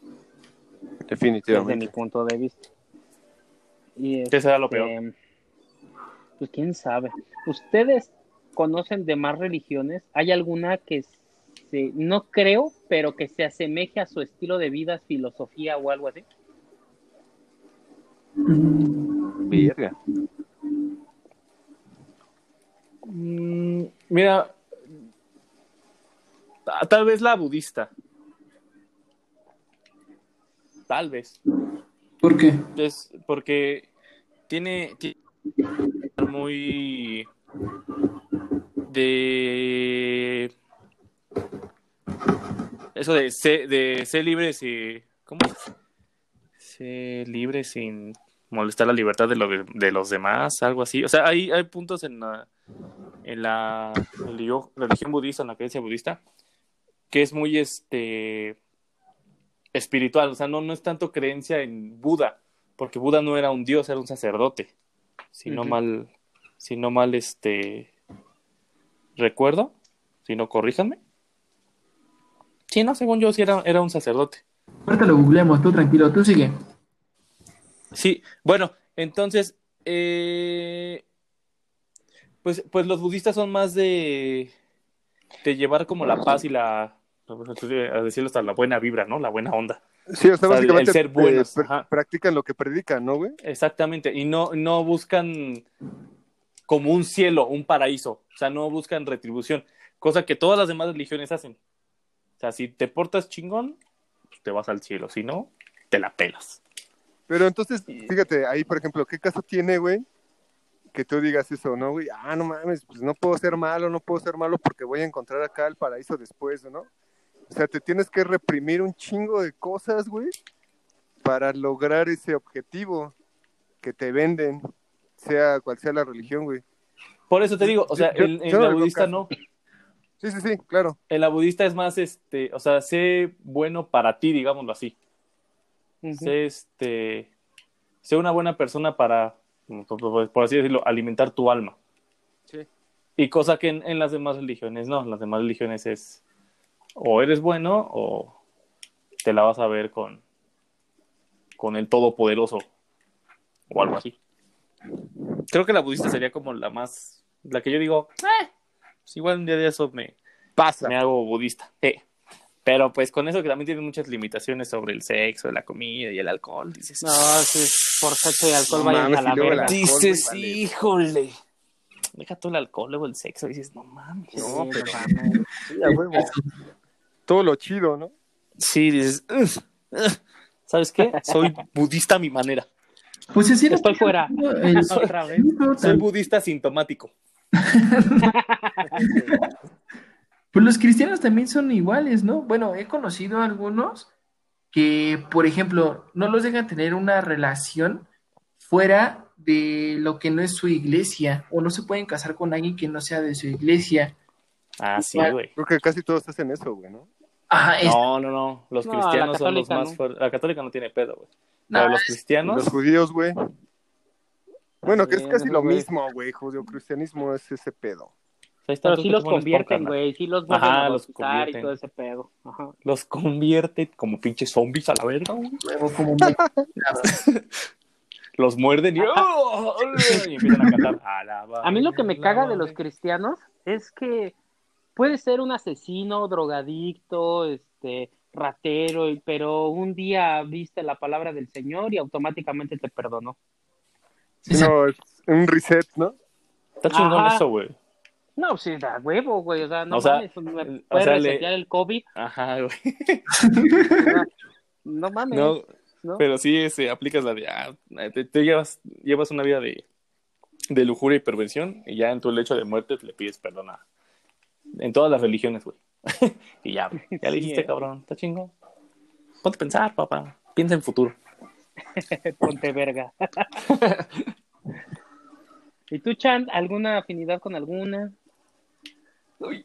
desde mi
Definitivamente.
punto de vista. Y
¿Qué será lo
este,
peor?
Pues quién sabe. ¿Ustedes conocen de más religiones? ¿Hay alguna que se, no creo, pero que se asemeje a su estilo de vida, filosofía o algo así?
Mm,
Verga.
Mm, mira, ta- tal vez la budista. Tal vez.
¿Por qué?
Es porque tiene, tiene muy de eso de ser, libre sin ¿cómo? Ser libre sin molestar la libertad de, lo de, los demás, algo así. O sea, hay, hay puntos en la en la religi- religión budista, en la creencia budista, que es muy este espiritual, o sea, no, no es tanto creencia en Buda, porque Buda no era un dios, era un sacerdote, si no mal, si no mal, este, recuerdo, si no, corríjanme. Sí, no, según yo sí era, era un sacerdote.
Ahorita lo googleamos, tú tranquilo, tú sigue.
Sí, bueno, entonces, eh, pues, pues los budistas son más de, de llevar como la paz y la, a decirlo hasta la buena vibra, ¿no? La buena onda.
Sí, o sea,
O sea, el- el
básicamente
ser buenos,
eh, pr-
ajá.
practican lo que predican, ¿no, güey?
Exactamente, y no, no buscan como un cielo, un paraíso, o sea, no buscan retribución, cosa que todas las demás religiones hacen. O sea, si te portas chingón, pues te vas al cielo, si no, te la pelas.
Pero entonces, fíjate, ahí, por ejemplo, ¿qué caso tiene, güey? Que tú digas eso, ¿no, güey? Ah, no mames, pues no puedo ser malo, no puedo ser malo porque voy a encontrar acá el paraíso después, ¿no? O sea, te tienes que reprimir un chingo de cosas, güey, para lograr ese objetivo que te venden, sea cual sea la religión, güey.
Por eso te digo, o sea,
Yo-
en, en
yo no
la
veo
budista no,
Sí, sí, sí, claro.
en la budista es más, este, o sea, sé bueno para ti, digámoslo así.
Ujú.
Sé, este, sé una buena persona para, por por así decirlo, alimentar tu alma.
Sí.
Y cosa que en, en las demás religiones no, en las demás religiones es o eres bueno o te la vas a ver con, con el todopoderoso o algo así. Creo que la budista sería como la más, la que yo digo, eh, pues igual un día de eso me,
Pasa.
me hago budista. Eh, Pero pues con eso que también tiene muchas limitaciones sobre el sexo, la comida y el alcohol, dices.
No, sí, por sexo y alcohol
No
vayan
mames,
a la verga.
Dices,
vale.
híjole. deja todo el alcohol, luego el sexo, y dices, no mames.
No,
Sí,
pero-
no mames.
Sí. Todo lo chido, ¿no?
Sí, dices. ¿sabes qué? Soy budista a mi manera.
Pues era
Estoy fuera.
el
Otra vez.
Soy budista asintomático.
Pues los cristianos también son iguales, ¿no? Bueno, he conocido algunos que, por ejemplo, no los dejan tener una relación fuera de lo que no es su iglesia, o no se pueden casar con alguien que no sea de su iglesia.
Ah, sí, güey.
Creo que casi todos hacen eso, güey, ¿no?
Ajá, es-
No, no, no. Los
No,
cristianos
la
son los más
no.
fuertes. La católica no tiene pedo, güey.
no,
Pero los cristianos.
los judíos, güey. Bueno, que es casi lo
güey.
mismo, güey. Judío-cristianismo es ese pedo.
Pero sí los convierten, güey. Sí los vuelven a
los
y
convierten.
todo ese pedo. Ajá.
Los convierte como pinches zombies a la verga, güey.
luego como
Los muerden y, ¡Oh! y empiezan a cantar. "Alaba
A mí lo que me
la
caga de los
madre".
cristianos es que puede ser un asesino, drogadicto, este, ratero, y- pero un día viste la palabra del Señor y automáticamente te perdonó.
Sí, no, es un reset, ¿no?
Está chingón
Ajá.
eso, güey.
No, sí, da huevo, güey. O sea, no
O sea,
mames, me
o
puede
sea, le-
resetear el COVID.
Ajá, güey.
No mames.
No,
¿no?
pero sí ese, aplicas la de. ah, te, te llevas, llevas una vida de, de lujuria y perversión y ya en tu lecho de muerte le pides perdón a- En todas las religiones, güey. y ya. Ya le
Sí,
dijiste,
eh.
cabrón. Está chingón. Ponte a pensar, papá. Piensa en futuro.
Ponte verga. ¿Y tú, Chan, alguna afinidad con alguna?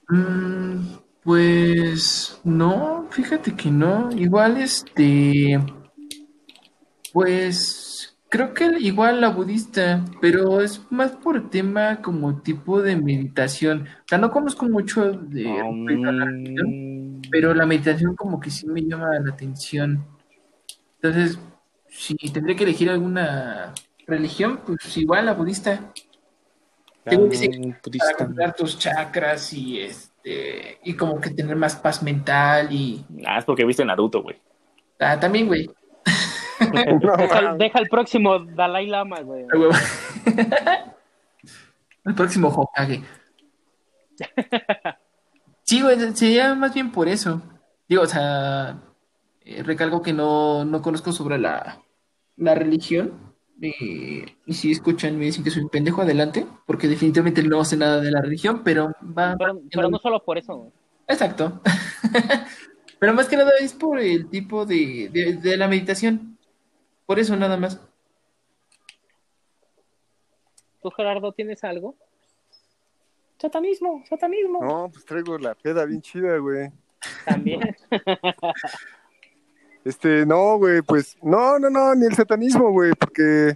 Mm, pues no, fíjate que no. Igual este, pues creo que igual la budista, pero es más por tema como tipo de meditación. O sea, no conozco mucho de a la religión, pero la meditación como que sí me llama la atención. Entonces, si tendré que elegir alguna religión, pues igual la budista. Tengo que
um,
para controlar tus chakras y este y como que tener más paz mental y
Ah, es porque viste Naruto, güey.
ah, también güey
No,
Deja, el próximo Dalai Lama, güey.
el próximo Hokage sí güey sería más bien por eso digo o sea eh, recalco que no, no conozco sobre la, la religión y si escuchan me dicen que soy un pendejo adelante porque definitivamente no sé nada de la religión pero va
Pero, pero no solo por eso.
Exacto. Pero más que nada es por el tipo de, de, de la meditación. Por eso nada más.
¿Tú, Gerardo, tienes algo?
Satanismo, satanismo.
No, pues traigo la peda bien chida, güey.
También.
Este, no, güey, pues, no, no, no, ni el satanismo, güey, porque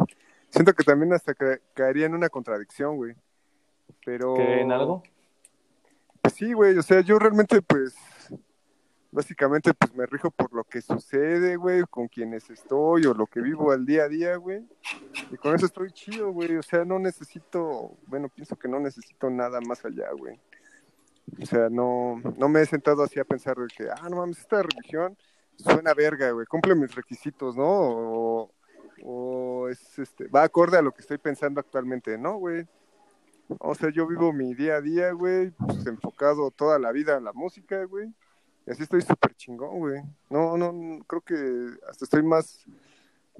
siento que también hasta ca- caería en una contradicción, güey. Pero...
¿Creen algo?
Pues sí, güey, o sea, yo realmente, pues, básicamente, pues me rijo por lo que sucede, güey, con quienes estoy o lo que vivo al día a día, güey. Y con eso estoy chido, güey, o sea, no necesito, bueno, pienso que no necesito nada más allá, güey. O sea, no, no me he sentado así a pensar de que, ah, no mames, esta religión suena verga, güey, cumple mis requisitos, ¿no? O, es, este, va acorde a lo que estoy pensando actualmente, ¿no, güey? O sea, yo vivo mi día a día, güey, pues enfocado toda la vida en la música, güey. Y así estoy súper chingón, güey. No, no, creo que hasta estoy más,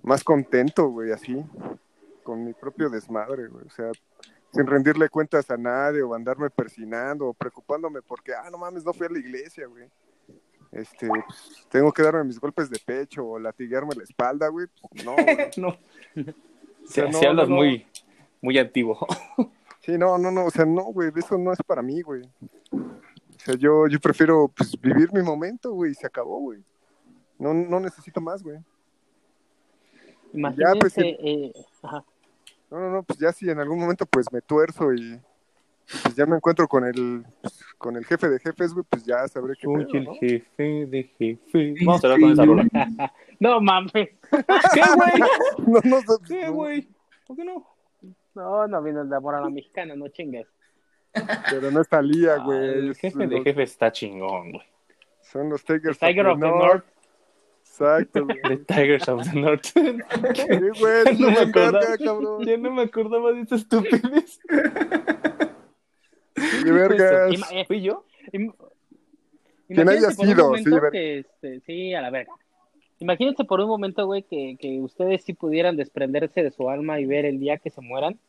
más contento, güey, así, con mi propio desmadre, güey. O sea, sin rendirle cuentas a nadie o andarme persinando o preocupándome porque, ah, no mames, no fui a la iglesia, güey. Este, pues, tengo que darme mis golpes de pecho o latiguearme la espalda, güey. Pues, no, güey.
No.
O sea,
Si
no,
hablas
no.
muy, muy antiguo.
Sí, no, no, no, o sea, no, güey, eso no es para mí, güey. O sea, yo, yo prefiero, pues, vivir mi momento, güey, y se acabó, güey. No, no necesito más, güey.
Imagínense,
pues, sí.
eh, ajá.
No, no, no, pues ya si en algún momento, pues, me tuerzo y, pues, ya me encuentro con el, pues, con el jefe de jefes, güey, pues, ya sabré qué
Soy
pedo,
el
¿no?
jefe de jefe. Vamos a hablar con esa rola.
No mames.
¿Qué, güey?
No, no, no,
¿Qué,
no,
güey? ¿Por qué no?
No, no viene el de amor a la mexicana, no chingues.
Pero no está Lía,
Ah,
güey.
el
es-
jefe de
los-
jefe está chingón, güey.
Son los Tigers
Tiger of the North.
Exacto, güey.
The Tigers of the North.
Sí, güey,
No
no
me acordaba.
cabrón.
Ya no me acordaba de esa estupidez.
Qué vergas.
Eh,
¿Fui yo?
Quien haya sido, sí,
que, este, sí, a la verga. Imagínense por un momento, güey, que, que ustedes sí pudieran desprenderse de su alma y ver el día que se mueran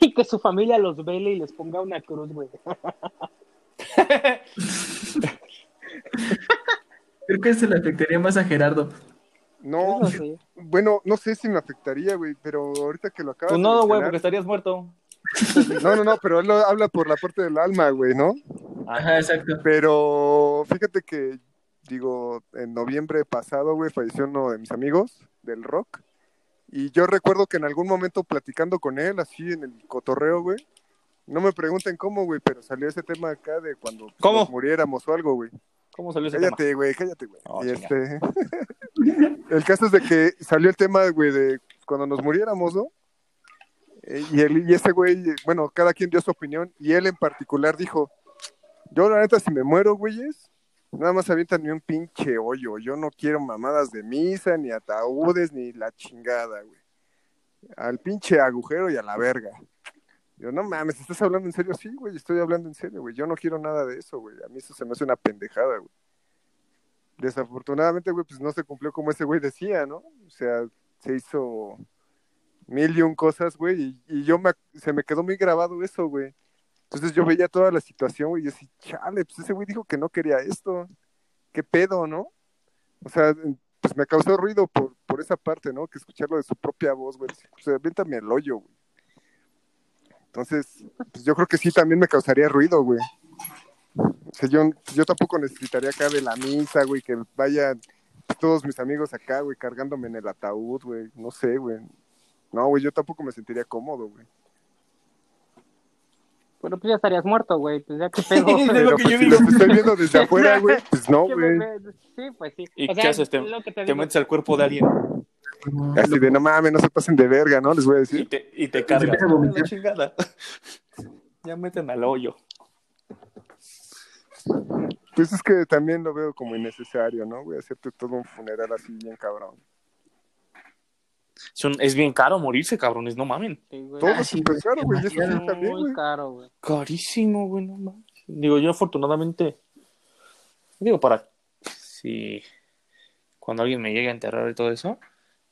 y que su familia los vele y les ponga una cruz, güey.
Creo que eso le afectaría más a Gerardo.
No,
sí.
bueno, no sé si me afectaría, güey, pero ahorita que lo acabas
Tú
de
no, güey,
mencionar-
porque estarías muerto.
No, no, no, pero él lo habla por la parte del alma, güey, ¿no?
Ajá, exacto.
Pero fíjate que, digo, en noviembre pasado, güey, falleció uno de mis amigos del rock. Y yo recuerdo que en algún momento platicando con él, así en el cotorreo, güey, no me pregunten cómo, güey, pero salió ese tema acá de cuando pues,
¿Cómo?
nos muriéramos o algo, güey.
¿Cómo salió ese tema?
Cállate, güey, cállate, güey.
Oh,
y este... el caso es de que salió el tema, güey, de cuando nos muriéramos, ¿no? Eh, Y, él, y ese güey, bueno, cada quien dio su opinión, y él en particular dijo, yo la neta si me muero, güeyes, nada más avientan un pinche hoyo, yo no quiero mamadas de misa, ni ataúdes, ni la chingada, güey. Al pinche agujero y a la verga. Yo, no mames, ¿estás hablando en serio? Sí, güey, estoy hablando en serio, güey. Yo no quiero nada de eso, güey. A mí eso se me hace una pendejada, güey. Desafortunadamente, güey, pues no se cumplió como ese güey decía, ¿no? O sea, se hizo mil y un cosas, güey, y, y yo me, se me quedó muy grabado eso, güey. Entonces yo veía toda la situación, güey, y yo decía, chale, pues ese güey dijo que no quería esto. ¿Qué pedo, no? O sea, pues me causó ruido por, por esa parte, ¿no? Que escucharlo de su propia voz, güey. Sea, aviéntame el hoyo, güey. Entonces, pues yo creo que sí también me causaría ruido, güey. O sea, yo, yo tampoco necesitaría acá de la misa, güey, que vayan todos mis amigos acá, güey, cargándome en el ataúd, güey. No sé, güey. No, güey, yo tampoco me sentiría cómodo, güey.
Bueno, pues ya estarías muerto, güey. Pues ya qué pedo.
Es lo
Pero
que
pues
yo
si
digo.
los estoy viendo desde afuera, güey, pues no,
¿Qué
güey.
Sí, pues sí.
¿Y
O sea,
qué haces? Te,
lo que te
te metes al cuerpo de alguien
Así de, no mames, no se pasen de verga, ¿no? Les voy a
y
decir.
te, y te cargas. La chingada. Ya meten al hoyo.
Pues es que también lo veo como innecesario, ¿no? Voy a hacerte todo un funeral así bien cabrón.
Es bien caro morirse, cabrones, no mamen.
Sí, güey.
Todo
Ah,
es súper caro, güey, y eso sí
demasiado.
también,
Muy
güey.
caro, güey.
Carísimo, güey, no mames. Digo, yo afortunadamente, digo, para si cuando alguien me llegue a enterrar y todo eso,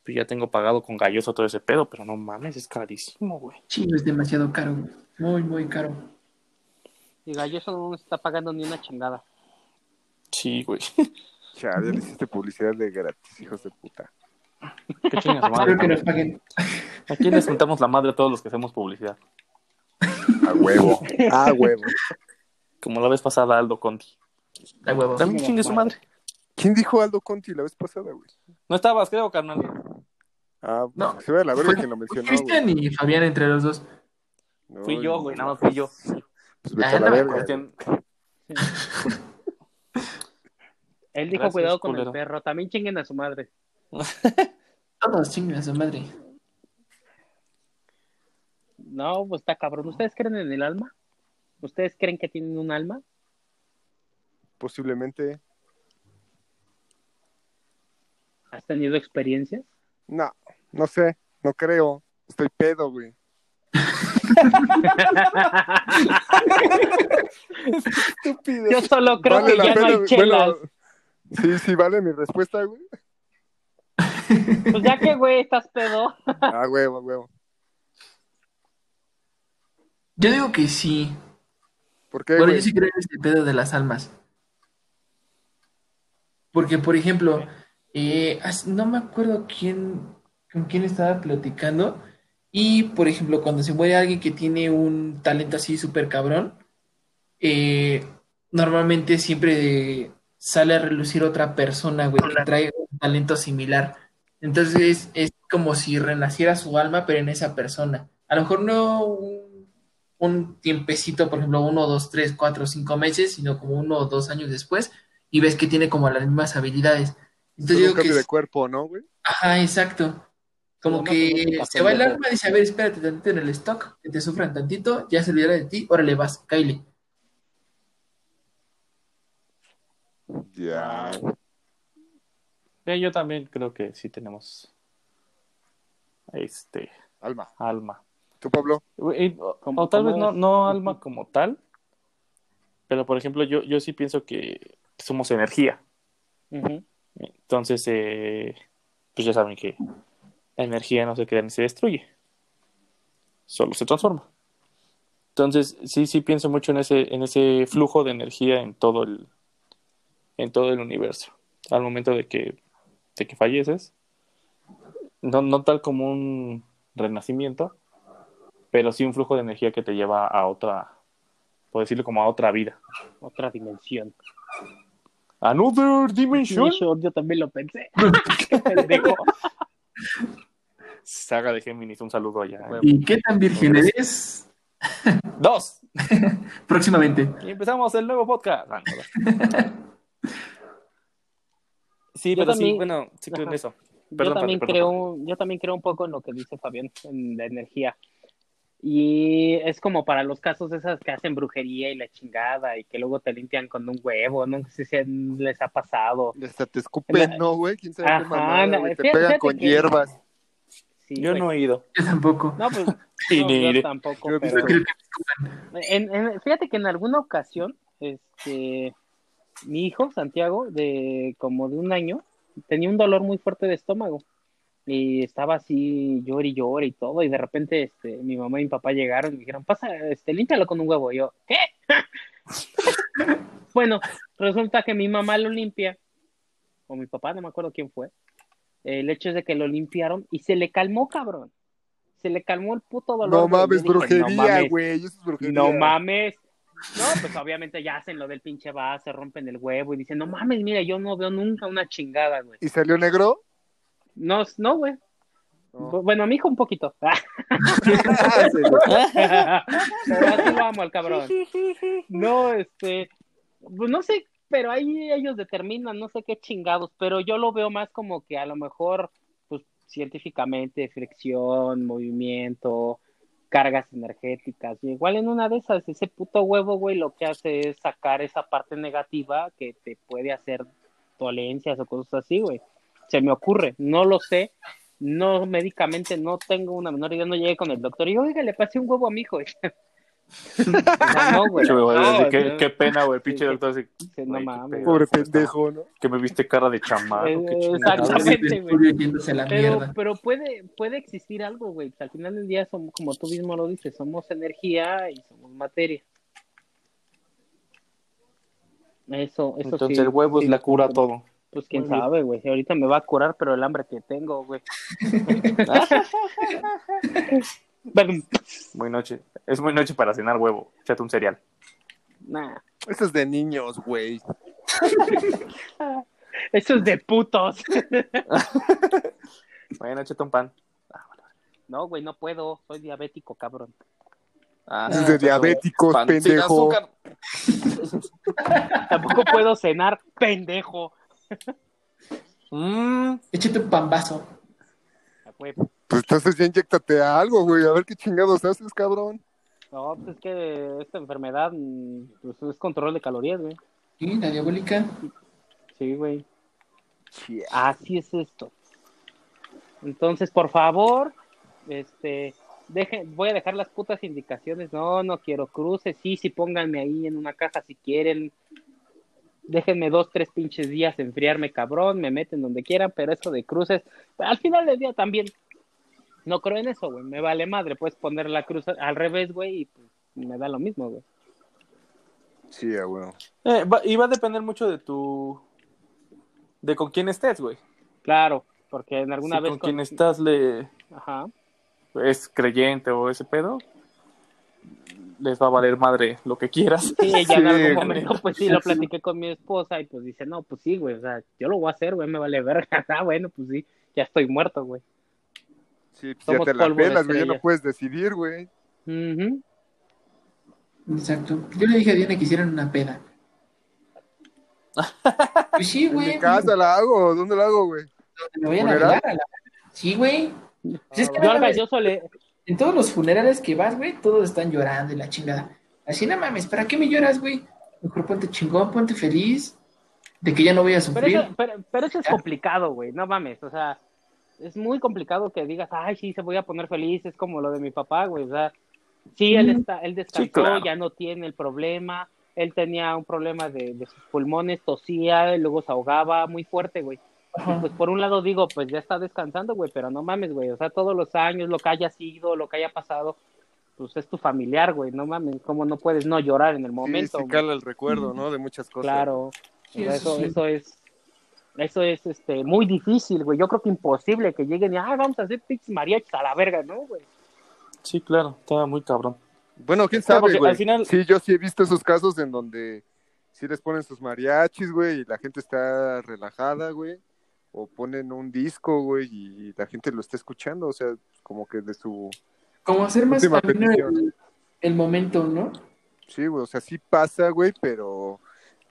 pues ya tengo pagado con galloso todo ese pedo, pero no mames, es carísimo, güey.
Sí, es demasiado caro. güey. Muy, muy caro.
Y Galloso no está pagando ni una chingada.
Sí, güey.
Chale, ya le hiciste publicidad de gratis, hijos de puta.
Qué chingas
Espero
madre.
que nos paguen.
Aquí les juntamos la madre a todos los que hacemos publicidad.
A huevo. A huevo.
Como la vez pasada Aldo Conti.
A huevo.
También chingue su madre.
¿Quién dijo Aldo Conti la vez pasada, güey?
No estabas, creo, carnal.
Ah,
No.
se ve la verga quien lo mencionó.
Cristian y Fabián entre los dos.
No,
Fui yo, güey, nada más fui yo.
Pues vete
Ah,
a la
no,
verga.
Cristian,
Él dijo
Gracias,
cuidado con
culero.
el perro. También chinguen a su madre.
Todos chingan su madre.
No, pues está cabrón. ¿Ustedes creen en el alma? ¿Ustedes creen que tienen un alma?
Posiblemente.
¿Has tenido experiencias?
No, no sé, no creo. Estoy pedo, güey. Estúpido.
Yo solo creo
Vale
que
la
ya no
pena,
hay
güey.
chelas.
Bueno, sí, sí, vale mi respuesta, güey.
Pues ya que, güey, estás pedo.
Ah, huevo, huevo.
Yo digo que sí.
¿Por qué,
Bueno,
güey?
yo sí creo en este pedo de las almas. Porque, por ejemplo, eh, no me acuerdo quién, con quién estaba platicando. Y, por ejemplo, cuando se muere alguien que tiene un talento así súper cabrón, eh, normalmente siempre sale a relucir otra persona, güey, que trae un talento similar. Entonces es como si renaciera su alma, pero en esa persona. A lo mejor no un, un tiempecito, por ejemplo, uno, dos, tres, cuatro, cinco meses, sino como uno o dos años después, y ves que tiene como las mismas habilidades. Entonces yo
un
que
cambio de cuerpo, ¿no, güey?
Ajá, exacto. Como que se va el alma y dice, a ver, espérate tantito en el stock, que te sufran tantito, ya se olvidará de ti, órale vas, Kylie.
Ya.
Eh, yo también creo que sí tenemos este
Alma.
alma.
¿Tú, Pablo?
O, tal vez no, no alma como tal, Pero, por ejemplo, yo, yo sí pienso que somos energía. Entonces, eh, pues ya saben que la energía no se crea ni se destruye. Solo se transforma. Entonces, sí, sí pienso mucho en ese, en ese flujo de energía en todo el, en todo el universo. Al momento de que, de que falleces, no, no tal como un renacimiento, pero sí un flujo de energía que te lleva a otra, por decirlo como a otra vida.
Otra dimensión.
Another dimension.
Yo, yo también lo pensé.
Saga de Géminis, un saludo allá.
¿Y qué tan virgen eres?
Dos.
Próximamente.
Y empezamos el nuevo podcast. Sí,
Yo
pero sí,
también-
bueno, sí creo en
Ajá.
eso.
yo
Perdón,
también
Padre, perdón,
creo, yo también creo un poco en lo que dice Fabián, en la energía. Y es como para los casos esas que hacen brujería y la chingada y que luego te limpian con un huevo, no sé si les ha pasado.
Hasta te escupen,
La-
¿no, güey? ¿Quién sabe
Ajá,
qué mamada, güey? Te pegan con
que-
hierbas.
Sí,
Yo
güey.
no he ido.
Yo tampoco.
No, pues
Y
no,
ni
yo
iré.
tampoco,
Yo he visto
pero
Creo que
en- en- fíjate que en alguna ocasión, este, mi hijo Santiago, de como de un año, tenía un dolor muy fuerte de estómago y estaba así llore y llore y todo y de repente, este, mi mamá y mi papá llegaron y me dijeron, pasa, este, límpialo con un huevo. Y yo, ¿qué? bueno, resulta que mi mamá lo limpia o mi papá, no me acuerdo quién fue. El hecho es de que lo limpiaron y se le calmó, cabrón. Se le calmó el puto dolor.
No mames,
dije, "No
brujería,
mames".
güey. Eso es brujería.
No mames. No, pues obviamente ya hacen lo del pinche base, rompen el huevo y dicen, no mames, mira, yo no veo nunca una chingada, güey.
¿Y salió negro?
No, no, güey.
No.
Bueno, a mi hijo un poquito.
Sí.
Pero lo amo al cabrón. No, este, pues no sé, pero ahí ellos determinan, no sé qué chingados, pero yo lo veo más como que a lo mejor, pues científicamente, fricción, movimiento, cargas energéticas. Y igual en una de esas, ese puto huevo, güey, lo que hace es sacar esa parte negativa que te puede hacer dolencias o cosas así, güey. Se me ocurre, no lo sé. No, médicamente no tengo una menor idea, no llegué con el doctor y oiga, le pasé un huevo a mi hijo. No, güey.
Güey,
No,
qué,
no.
qué pena, güey. Pinche doctor. así,
no
güey,
mames.
Pobre pendejo, ¿no?
Que me viste cara de chamado.
Eh, exactamente.
la
Pero, pero puede, puede existir algo, güey. Al final del día, somos, como tú mismo lo dices, somos energía y somos materia. Eso, eso
Entonces
sí,
el huevo
sí
es la cura a todo.
Pues quién
Muy
sabe, güey. Ahorita me va a curar, pero el hambre que tengo, güey.
Muy noche. Es muy noche para cenar huevo. Échate un cereal.
Nah.
Eso es de niños, güey.
Eso es de putos.
Bueno, échate un pan.
No, güey, no puedo. Soy diabético, cabrón.
Ah,
es de diabéticos,
pan
pendejo.
Tampoco puedo cenar, pendejo.
Mm,
Échate un pambazo.
Ah, güey.
Pues entonces ya inyectate algo, güey. A ver qué chingados haces, cabrón.
No, pues es que esta enfermedad pues, es control de calorías, güey.
Sí, la diabólica.
Sí, güey. Así es esto. Entonces, por favor, este, dejen, voy a dejar las putas indicaciones. No, no quiero cruces. Sí, sí, pónganme ahí en una caja si quieren. Déjenme dos, tres pinches días enfriarme, cabrón. Me meten donde quieran, pero eso de cruces, al final del día también. No creo en eso, güey. Me vale madre. Puedes poner la cruz al revés, güey, y pues me da lo mismo, güey.
Sí, huevo.
eh, va- y va a depender mucho de tu. de con quién estés, güey.
Claro, porque en alguna
si
vez.
con
con-
quien estás le
Ajá.
es creyente o ese pedo, les va a valer madre lo que quieras.
Sí, ya en algún
güey.
momento, pues sí, lo platiqué con mi esposa y pues dice, no, pues sí, güey, o sea, yo lo voy a hacer, güey, me vale verga. Ah, bueno, pues sí, ya estoy muerto, güey.
Sí, pues ya te la pelas, güey. Ya no puedes decidir, güey.
Ujú.
Exacto. Yo le dije a Diana que hicieran una peda. Pues sí,
En
güey.
mi casa la hago. ¿Dónde la hago, güey?
Me vayan a. Sí, güey. Pues es que
Yo,
no
al
mames,
galloso le,
en todos los funerales que vas, güey, todos están llorando y la chingada. Así, no mames, ¿para qué me lloras, güey? Mejor ponte chingón, ponte feliz de que ya no voy a
pero
sufrir.
eso, pero, pero eso es complicado, güey, no mames, o sea, es muy complicado que digas, ay, sí, se voy a poner feliz, es como lo de mi papá, güey, o sea, sí, él, está, él descansó,
claro.
ya no tiene el problema, él tenía un problema de, de sus pulmones, tosía, y luego se ahogaba muy fuerte, güey. Y pues por un lado digo, pues ya está descansando, güey, pero no mames, güey, o sea, todos los años, lo que haya sido, lo que haya pasado, pues es tu familiar, güey, no mames, ¿cómo no puedes no llorar en el momento?
sí, sí cala el recuerdo, ¿no? De muchas cosas.
Claro,
Sí, eso
eso,
sí.
eso es, eso es, este, muy difícil, güey, yo creo que imposible que lleguen y, ah, vamos a hacer pix mariachis a la verga, ¿no, güey?
Sí, claro, estaba muy cabrón.
Bueno, quién sabe,
porque
güey.
al final-
Sí, yo sí he visto esos casos en donde sí les ponen sus mariachis, güey, y la gente está relajada, güey. O ponen un disco, güey, y la gente lo está escuchando, o sea, como que de su...
Como hacer más el, el momento, ¿no?
Sí, güey, o sea, sí pasa, güey, pero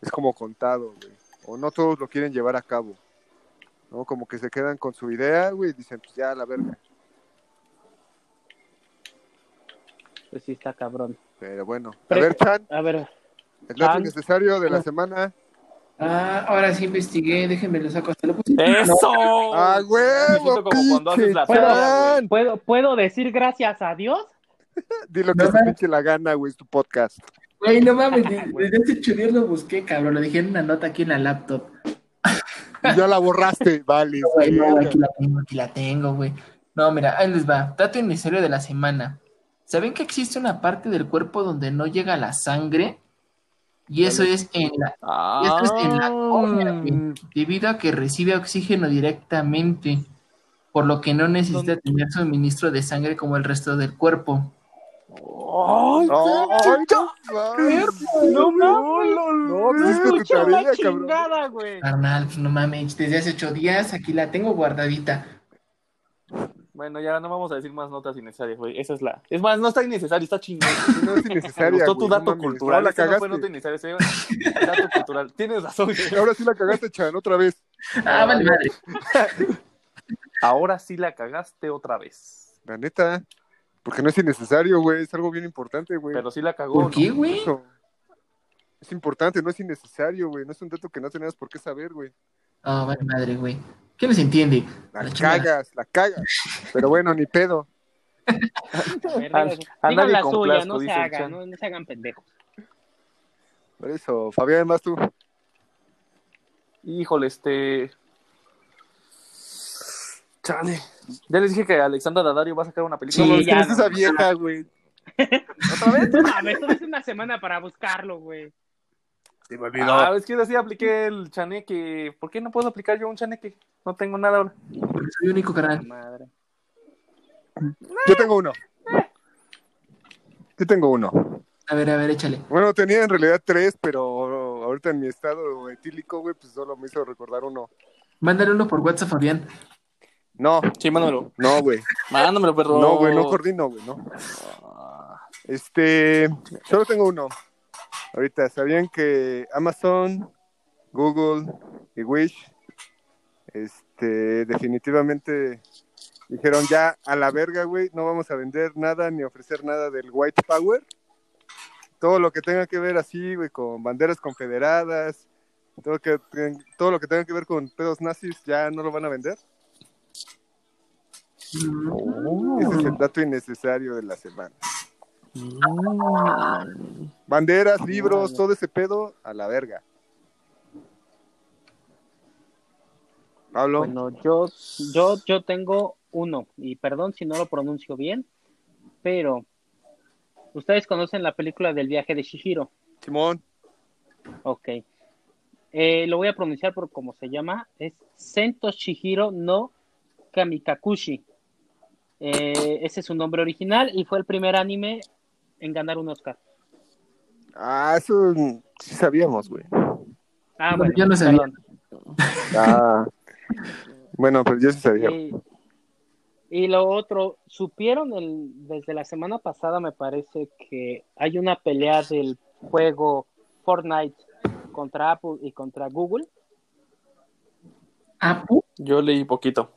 es como contado, güey. O no todos lo quieren llevar a cabo, ¿no? Como que se quedan con su idea, güey, y dicen, pues ya, la verga.
Pues sí está cabrón.
Pero bueno, a ver, Chan,
A ver,
el dato
Chan.
necesario de la semana.
Ah, ahora sí investigué, déjenme lo saco hasta lo puse.
¡Eso!
¡Ah, huevo,
como cuando haces tarea!
¿puedo, ¿puedo decir gracias a Dios?
Di lo que
No,
se pinche la gana, güey, es tu podcast.
Güey, no mames, de- desde hace ocho días lo busqué, cabrón, lo dejé en una nota aquí en la laptop.
Ya la borraste, vale.
Güey, no, aquí la tengo, aquí la tengo, güey. No, mira, ahí les va. Dato innecesario de la semana. ¿Saben que existe una parte del cuerpo donde no llega la sangre? Y eso es en la, esto es en la córnea, güey, debido a que recibe oxígeno directamente, por lo que no necesita tener suministro de sangre como el resto del cuerpo.
¡Ay,
Ay, no, no, no.
Carnal, pues no mames, desde hace ocho días aquí la tengo guardadita.
Bueno, ya no vamos a decir más notas innecesarias, güey. Esa es la. Es más, no está innecesario, está chingón.
No es
Me
innecesaria,
gustó tu dato cultural.
Ahora la
Esa no fue
cagaste.
nota ese dato cultural. Tienes razón. güey.
Ahora sí la cagaste, Chan, otra vez.
Ah, vale, madre.
Ahora sí la cagaste otra vez.
La neta. Porque no es innecesario, güey. Es algo bien importante, güey.
Pero sí la cagó.
¿Por qué, güey?
Eso. Es importante, no es innecesario, güey. No es un dato que no tenías por qué saber, güey.
Ah, vale, madre, güey. ¿Qué nos entiende?
La,
La
cagas, la cagas. Pero bueno, ni pedo.
A ver,
A-
digan- la
con
suya,
plasco,
no se hagan, no se hagan pendejos.
Por eso, Fabián, más tú.
Híjole, este. Chale. Ya les dije que Alexandra Daddario va a sacar una película.
Sí, ya,
no es
no.
esa vieja, güey.
¿Otra vez? A ver, tuviste una semana para buscarlo, güey.
Se me
Ah, es que así apliqué el chaneque. ¿Por qué no puedo aplicar yo un chaneque? No tengo nada ahora.
Porque soy único, carnal.
Madre.
Yo tengo uno. Yo tengo uno.
A ver, a ver, échale.
Bueno, tenía en realidad tres, pero ahorita en mi estado etílico, güey, pues solo me hizo recordar uno.
Mándale uno por WhatsApp, Fabián.
No,
Sí, mándamelo.
no, güey.
Mándamelo, perro.
No, güey, no coordino, güey, no. Este, solo tengo uno. Ahorita, ¿sabían que Amazon, Google y Wish, este, definitivamente dijeron ya a la verga, güey, no vamos a vender nada ni ofrecer nada del White Power? Todo lo que tenga que ver así, güey, con banderas confederadas, todo, que, todo lo que tenga que ver con pedos nazis, ya no lo van a vender. Ese es el dato innecesario de la semana. Banderas, libros, todo ese pedo a la verga. Pablo,
Bueno, yo, yo, yo tengo uno, y perdón si no lo pronuncio bien, pero ustedes conocen la película del viaje de Shihiro.
Simón,
Ok. Eh, lo voy a pronunciar por cómo se llama. Es Sento Shihiro no Kamikakushi. Eh, ese es su nombre original y fue el primer anime en ganar un Oscar.
ah, eso sí sabíamos, güey.
Ah,
No,
bueno,
yo no sabía.
Ah, bueno, pero yo sí sabía.
Y, y lo otro, supieron el, desde la semana pasada, me parece que hay una pelea del juego Fortnite contra Apple y contra Google.
¿Apu?
Yo leí poquito.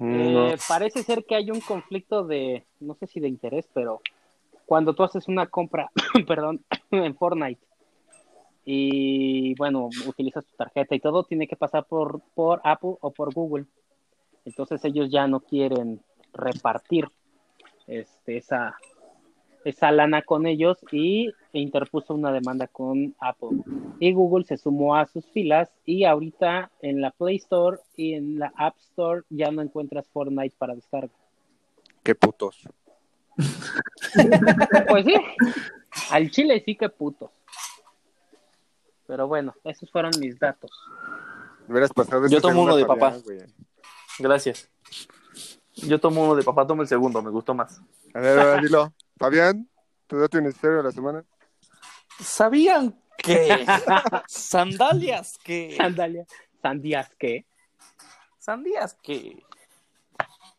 Eh, parece ser que hay un conflicto de, no sé si de interés, pero cuando tú haces una compra, perdón, en Fortnite y bueno, utilizas tu tarjeta y todo, tiene que pasar por, por Apple o por Google. Entonces ellos ya no quieren repartir este, esa, esa lana con ellos y e interpuso una demanda con Apple. Y Google se sumó a sus filas y ahorita en la Play Store y en la App Store ya no encuentras Fortnite para descarga.
Qué putos.
Pues sí, al chile sí que puto. Pero bueno, esos fueron mis datos.
Pasado
Yo tomo uno de
a
papá.
güey.
Gracias. Yo tomo uno de papá, tomo el segundo, me gustó más.
A ver, ahora dilo. Fabián, tu dato innecesario de la semana.
¿Sabían que sandalias que
Sandalia, sandías que.
sandías que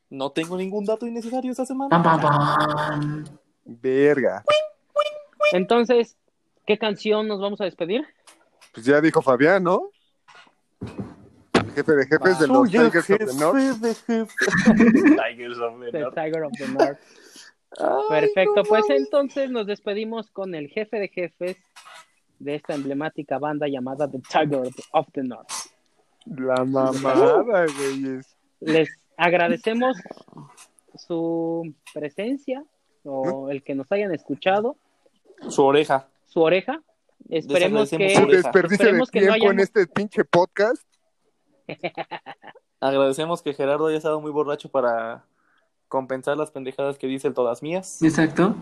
no tengo ningún dato innecesario esta semana?
Pam, pam, pam.
Verga.
Entonces, ¿qué canción nos vamos a despedir?
Pues ya dijo Fabián, ¿no? El jefe de jefes de los Tigers of the North.
jefe de jefes. Tigers of the
The
North.
Tiger of the North. Perfecto,
no
pues entonces nos despedimos con el jefe de jefes de esta emblemática banda llamada The Tiger of the North.
La mamada, güeyes.
Les agradecemos su presencia o el que nos hayan escuchado,
Su oreja.
su oreja. Esperemos que,
su
Un
oreja.
desperdicio de
no
tiempo en este pinche podcast.
Agradecemos que Gerardo haya estado muy borracho para compensar las pendejadas que dice el todas mías.
Exacto.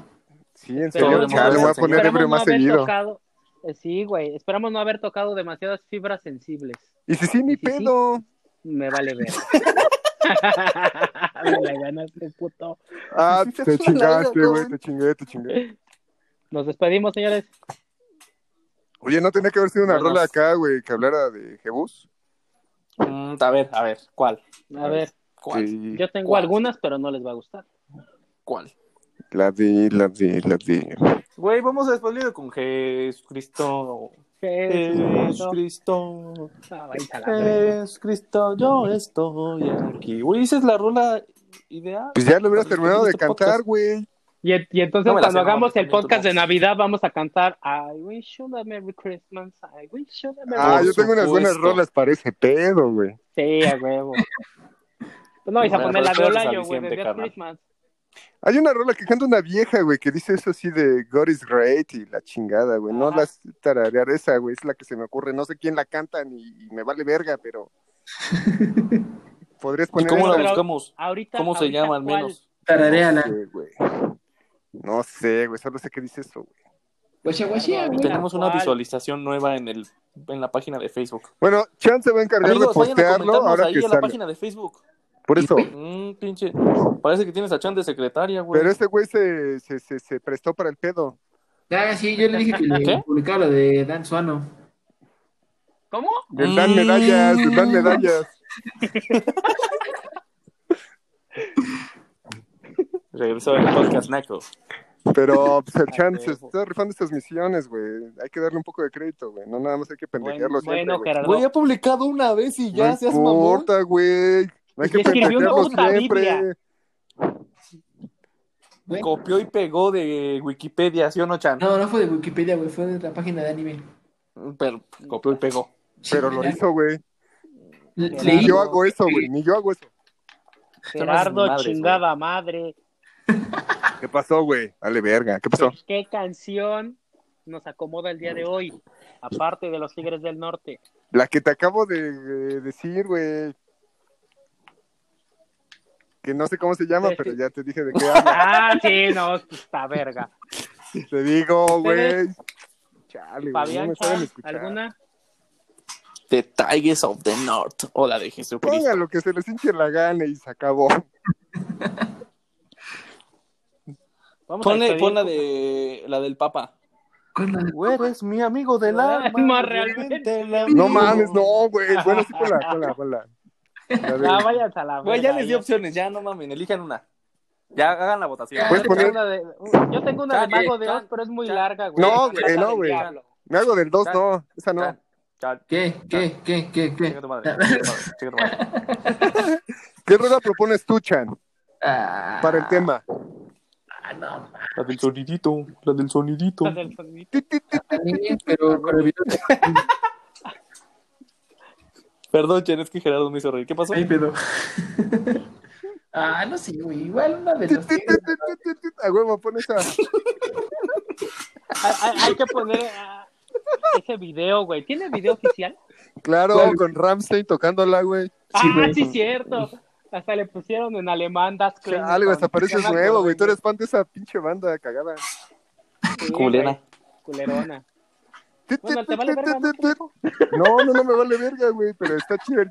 Sí, en serio,
de
ya le voy a poner ebrio más seguido.
tocado- eh, sí, güey, esperamos no haber tocado demasiadas fibras sensibles.
Y si sí,
sí.
pedo.
Me vale ver. Me la ganaste, puto.
Ah, te chingaste, güey, te chingué, te chingué.
Nos despedimos, señores.
Oye, ¿no tenía que haber sido una
Buenas.
rola acá, güey, que hablara de Jebus?
Mm, a ver, a ver, ¿cuál?
A ver,
¿Cuál?
Sí.
yo tengo
¿Cuál?
algunas, pero no les va a gustar.
¿Cuál?
La de, la de, la de...
Güey, vamos a despedir con Jesucristo. Jesucristo.
Ah.
Jesucristo, yo estoy aquí. Güey, esa es la rola ideal.
Pues ya lo hubieras terminado de
este
cantar, güey.
Y, y entonces
No
cuando hagamos el podcast
no.
de Navidad vamos a cantar I wish you a Merry Christmas, I wish you a Merry
Ah,
Por
yo tengo unas buenas rolas para ese pedo, güey.
Sí, a huevo. Pues no vais a poner la de Olayo, güey, de Death. Christmas.
Hay una rola que canta una vieja, güey, que dice eso así de God is great y la chingada, güey. No las tararear esa, güey, es la que se me ocurre. No sé quién la canta ni y me vale verga, pero... ¿Podrías
¿Y
poner
cómo la buscamos?
Ahorita,
¿Cómo se llama al menos?
Tarareala.
No sé, güey. No sé, güey, solo sé que dice eso, güey.
Güey.
Tenemos una visualización nueva en el en la página de Facebook.
Bueno, Chan se va a encargar
Amigos,
de
vayan a
postearlo ahora
ahí
que
en la
sale.
página de Facebook.
Por eso.
Mm, pinche. Parece que tienes a Chan de secretaria, güey.
Pero este güey se, se, se, se prestó para el pedo.
Ah, sí, yo le dije que le publicara lo de Dan Suano.
¿Cómo?
Les dan medallas, les dan medallas.
Regresó el podcast Naco.
Pero pues, el Chan se está rifando estas misiones, güey. Hay que darle un poco de crédito, güey. No nada más hay que pendejearlo
Bueno,
siempre,
bueno,
güey.
Gerardo.
Güey, ha publicado una vez y ya
no
seas mamón.
importa, güey. No hay que
escribió una puta
siempre.
Biblia.
Güey.
Copió y pegó de Wikipedia, ¿sí o no, Chan?
No, no fue de Wikipedia, güey, fue de la página de anime.
Pero copió y pegó.
Pero lo hizo, güey. Ni yo hago eso, güey. Ni yo hago eso.
Gerardo,
madres,
chingada madre.
¿Qué pasó, güey? Dale verga. ¿Qué pasó?
¿Qué canción nos acomoda el día de hoy? Aparte de los Tigres del Norte.
La que te acabo de, de decir, güey. Que no sé cómo se llama,
Sí.
pero ya te dije de qué habla.
Ah, sí, no, está verga.
Te digo, güey. Chale, güey. No
Fabián,
me saben
Chan,
escuchar.
¿alguna?
The Tigers of the North. O la de Jesucristo.
Pongan lo que se les hinche la gana y se acabó.
Vamos a
Ponle, pon la de la del Papa.
¿cuál es la de-
Tú eres mi amigo del alma.
más
realmente
No mames, no, güey. Bueno, sí, ponla, ponla, ponla. La de-
Ya, váyanse a la
Güey, ya les di opciones, ya no mames, elijan una. Ya hagan la votación.
Puedes
Yo tengo
poner-
una de, yo tengo una de Mago de Oz, pero es muy larga, güey.
No, güey, no,
del
güey.
Diablo.
Me hago del 2,
Chan.
no. Esa no.
¿Qué? ¿Qué? ¿Qué? ¿Qué? ¿Qué?
¿Qué rola propones tú, Chan,
Ah,
para el tema?
ah, no,
La del sonidito, la del sonidito.
La del sonidito.
Mames, pero con el video de-
Perdón, Chen, es que Gerardo me hizo reír. ¿Qué pasó?
Ay, pedo. Ah, no sé, güey. Igual una de
ti. A huevo, pon esa.
Hay, que poner ah, ese video, güey. ¿Tiene video oficial?
Claro,
¿Cuál?
con Ramstein tocándola, güey.
ah,
güey.
sí, cierto. Hasta le pusieron en alemán Das Klein.
Algo, hasta pareces nuevo, güey. Tú eres fan de esa pinche banda cagada.
Sí,
Culera.
güey, Culerona. Bueno, ¿te vale verga, no?
No, no, me vale verga, güey, pero está chido.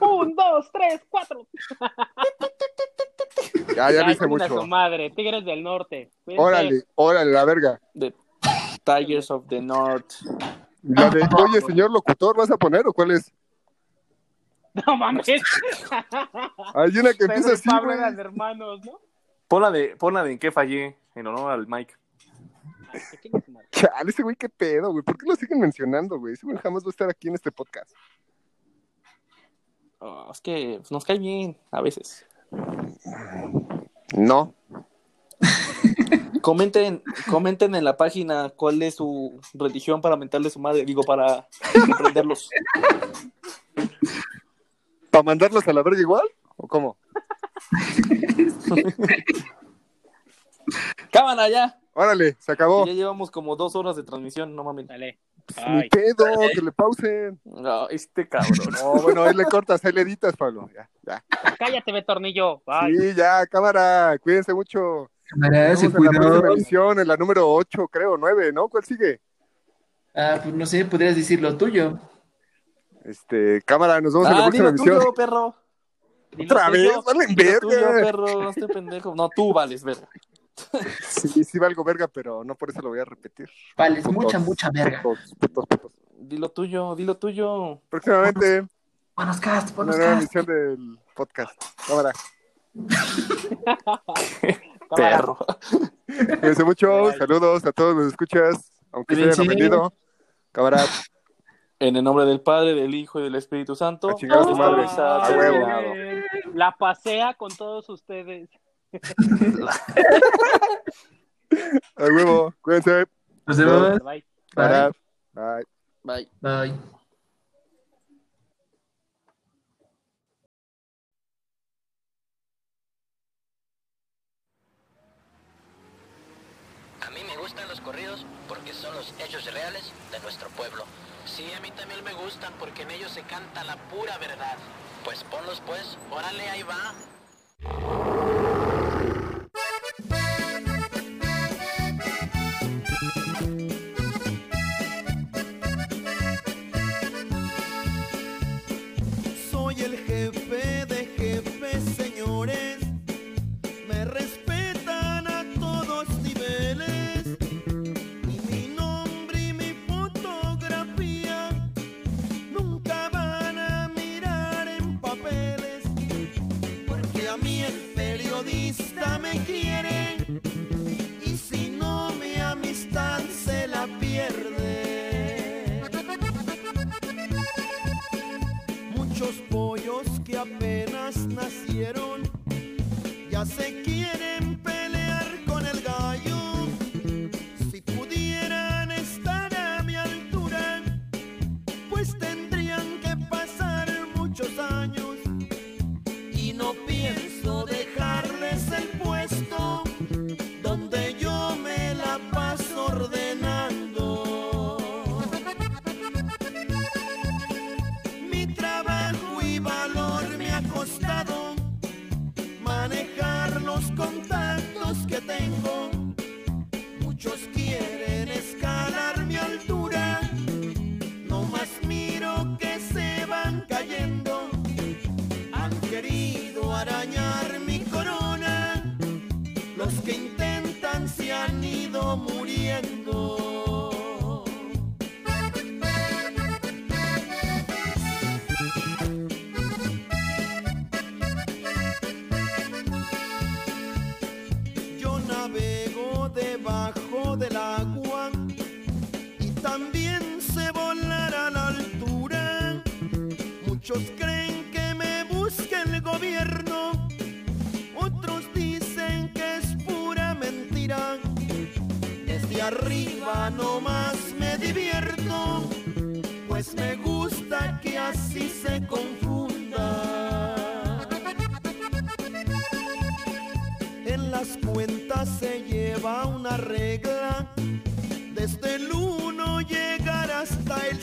Un, dos, tres, cuatro.
Ya, ya dice mucho.
su madre. Tigres del Norte.
Órale, órale, la verga.
The Tigers of the North.
La de, oye, señor locutor, ¿vas a poner o cuál es?
No mames.
Hay una que empieza así,
Pablo hermanos, ¿no?
Pon la de, pon la de en qué fallé, en honor al Mike.
Ay, que chingue su madre.
Chale, ese güey, qué pedo, güey. ¿Por qué lo siguen mencionando, güey? Ese güey jamás va a estar aquí en este podcast.
Oh, es que nos cae bien a veces.
No.
Comenten, comenten en la página cuál es su religión para mentarle su madre, digo, para comprenderlos.
¿Para mandarlos a la verga igual? ¿O cómo?
Cámara ya.
Órale, se acabó.
Ya llevamos como dos horas de transmisión, no mames.
Dale.
Ni
Ay.
pedo, que le pausen.
No, este cabrón.
No, bueno, ahí le cortas, ahí le editas, Pablo. Ya, ya.
Cállate, Betornillo. Bye.
Sí, ya, cámara. Cuídense mucho.
Cámara, se
en la próxima emisión, en la número 8, creo, 9, ¿no? ¿Cuál sigue?
Ah, pues no sé, podrías decir lo tuyo.
Este, cámara, nos vemos en la
Ah,
próxima
dilo
emisión.
tuyo, perro.
Dilo
Otra
tuyo.
vez, valen
Dilo tuyo,
verga.
perro. No estoy pendejo. No, tú vales, verga.
Sí, sí valgo verga, pero no por eso lo voy a repetir.
Vale,
Putos.
mucha, mucha verga.
Putos, putos, putos.
Dilo tuyo, dilo tuyo.
Próximamente,
Buenos cast,
una
buenos
nueva
cast.
emisión del podcast. Cámara.
Perro.
Cuídense mucho.
Bye.
Saludos a todos los escuchas, aunque se hayan ofendido. Cámara.
En el nombre del Padre, del Hijo y del Espíritu Santo.
A chingar a su madre. A huevo.
La pasea con todos ustedes.
A huevo. Cuídense.
Nos vemos.
Bye.
Cámara. Bye.
Bye.
Bye.
A mí me gustan los corridos porque son los hechos reales de nuestro pueblo. Sí, a mí también me gustan porque en ellos se canta la pura verdad. Pues ponlos pues, órale, ahí va.
Periodista me quiere. Y si no, mi amistad se la pierde. Muchos pollos que apenas nacieron ya se quieren que tengo. Muchos quieren escalar mi altura, no más miro que se van cayendo. Han querido arañar mi corona, los que intentan se han ido. Arriba nomás me divierto, pues me gusta que así se confunda. En las cuentas se lleva una regla. Desde el 1 llegar hasta el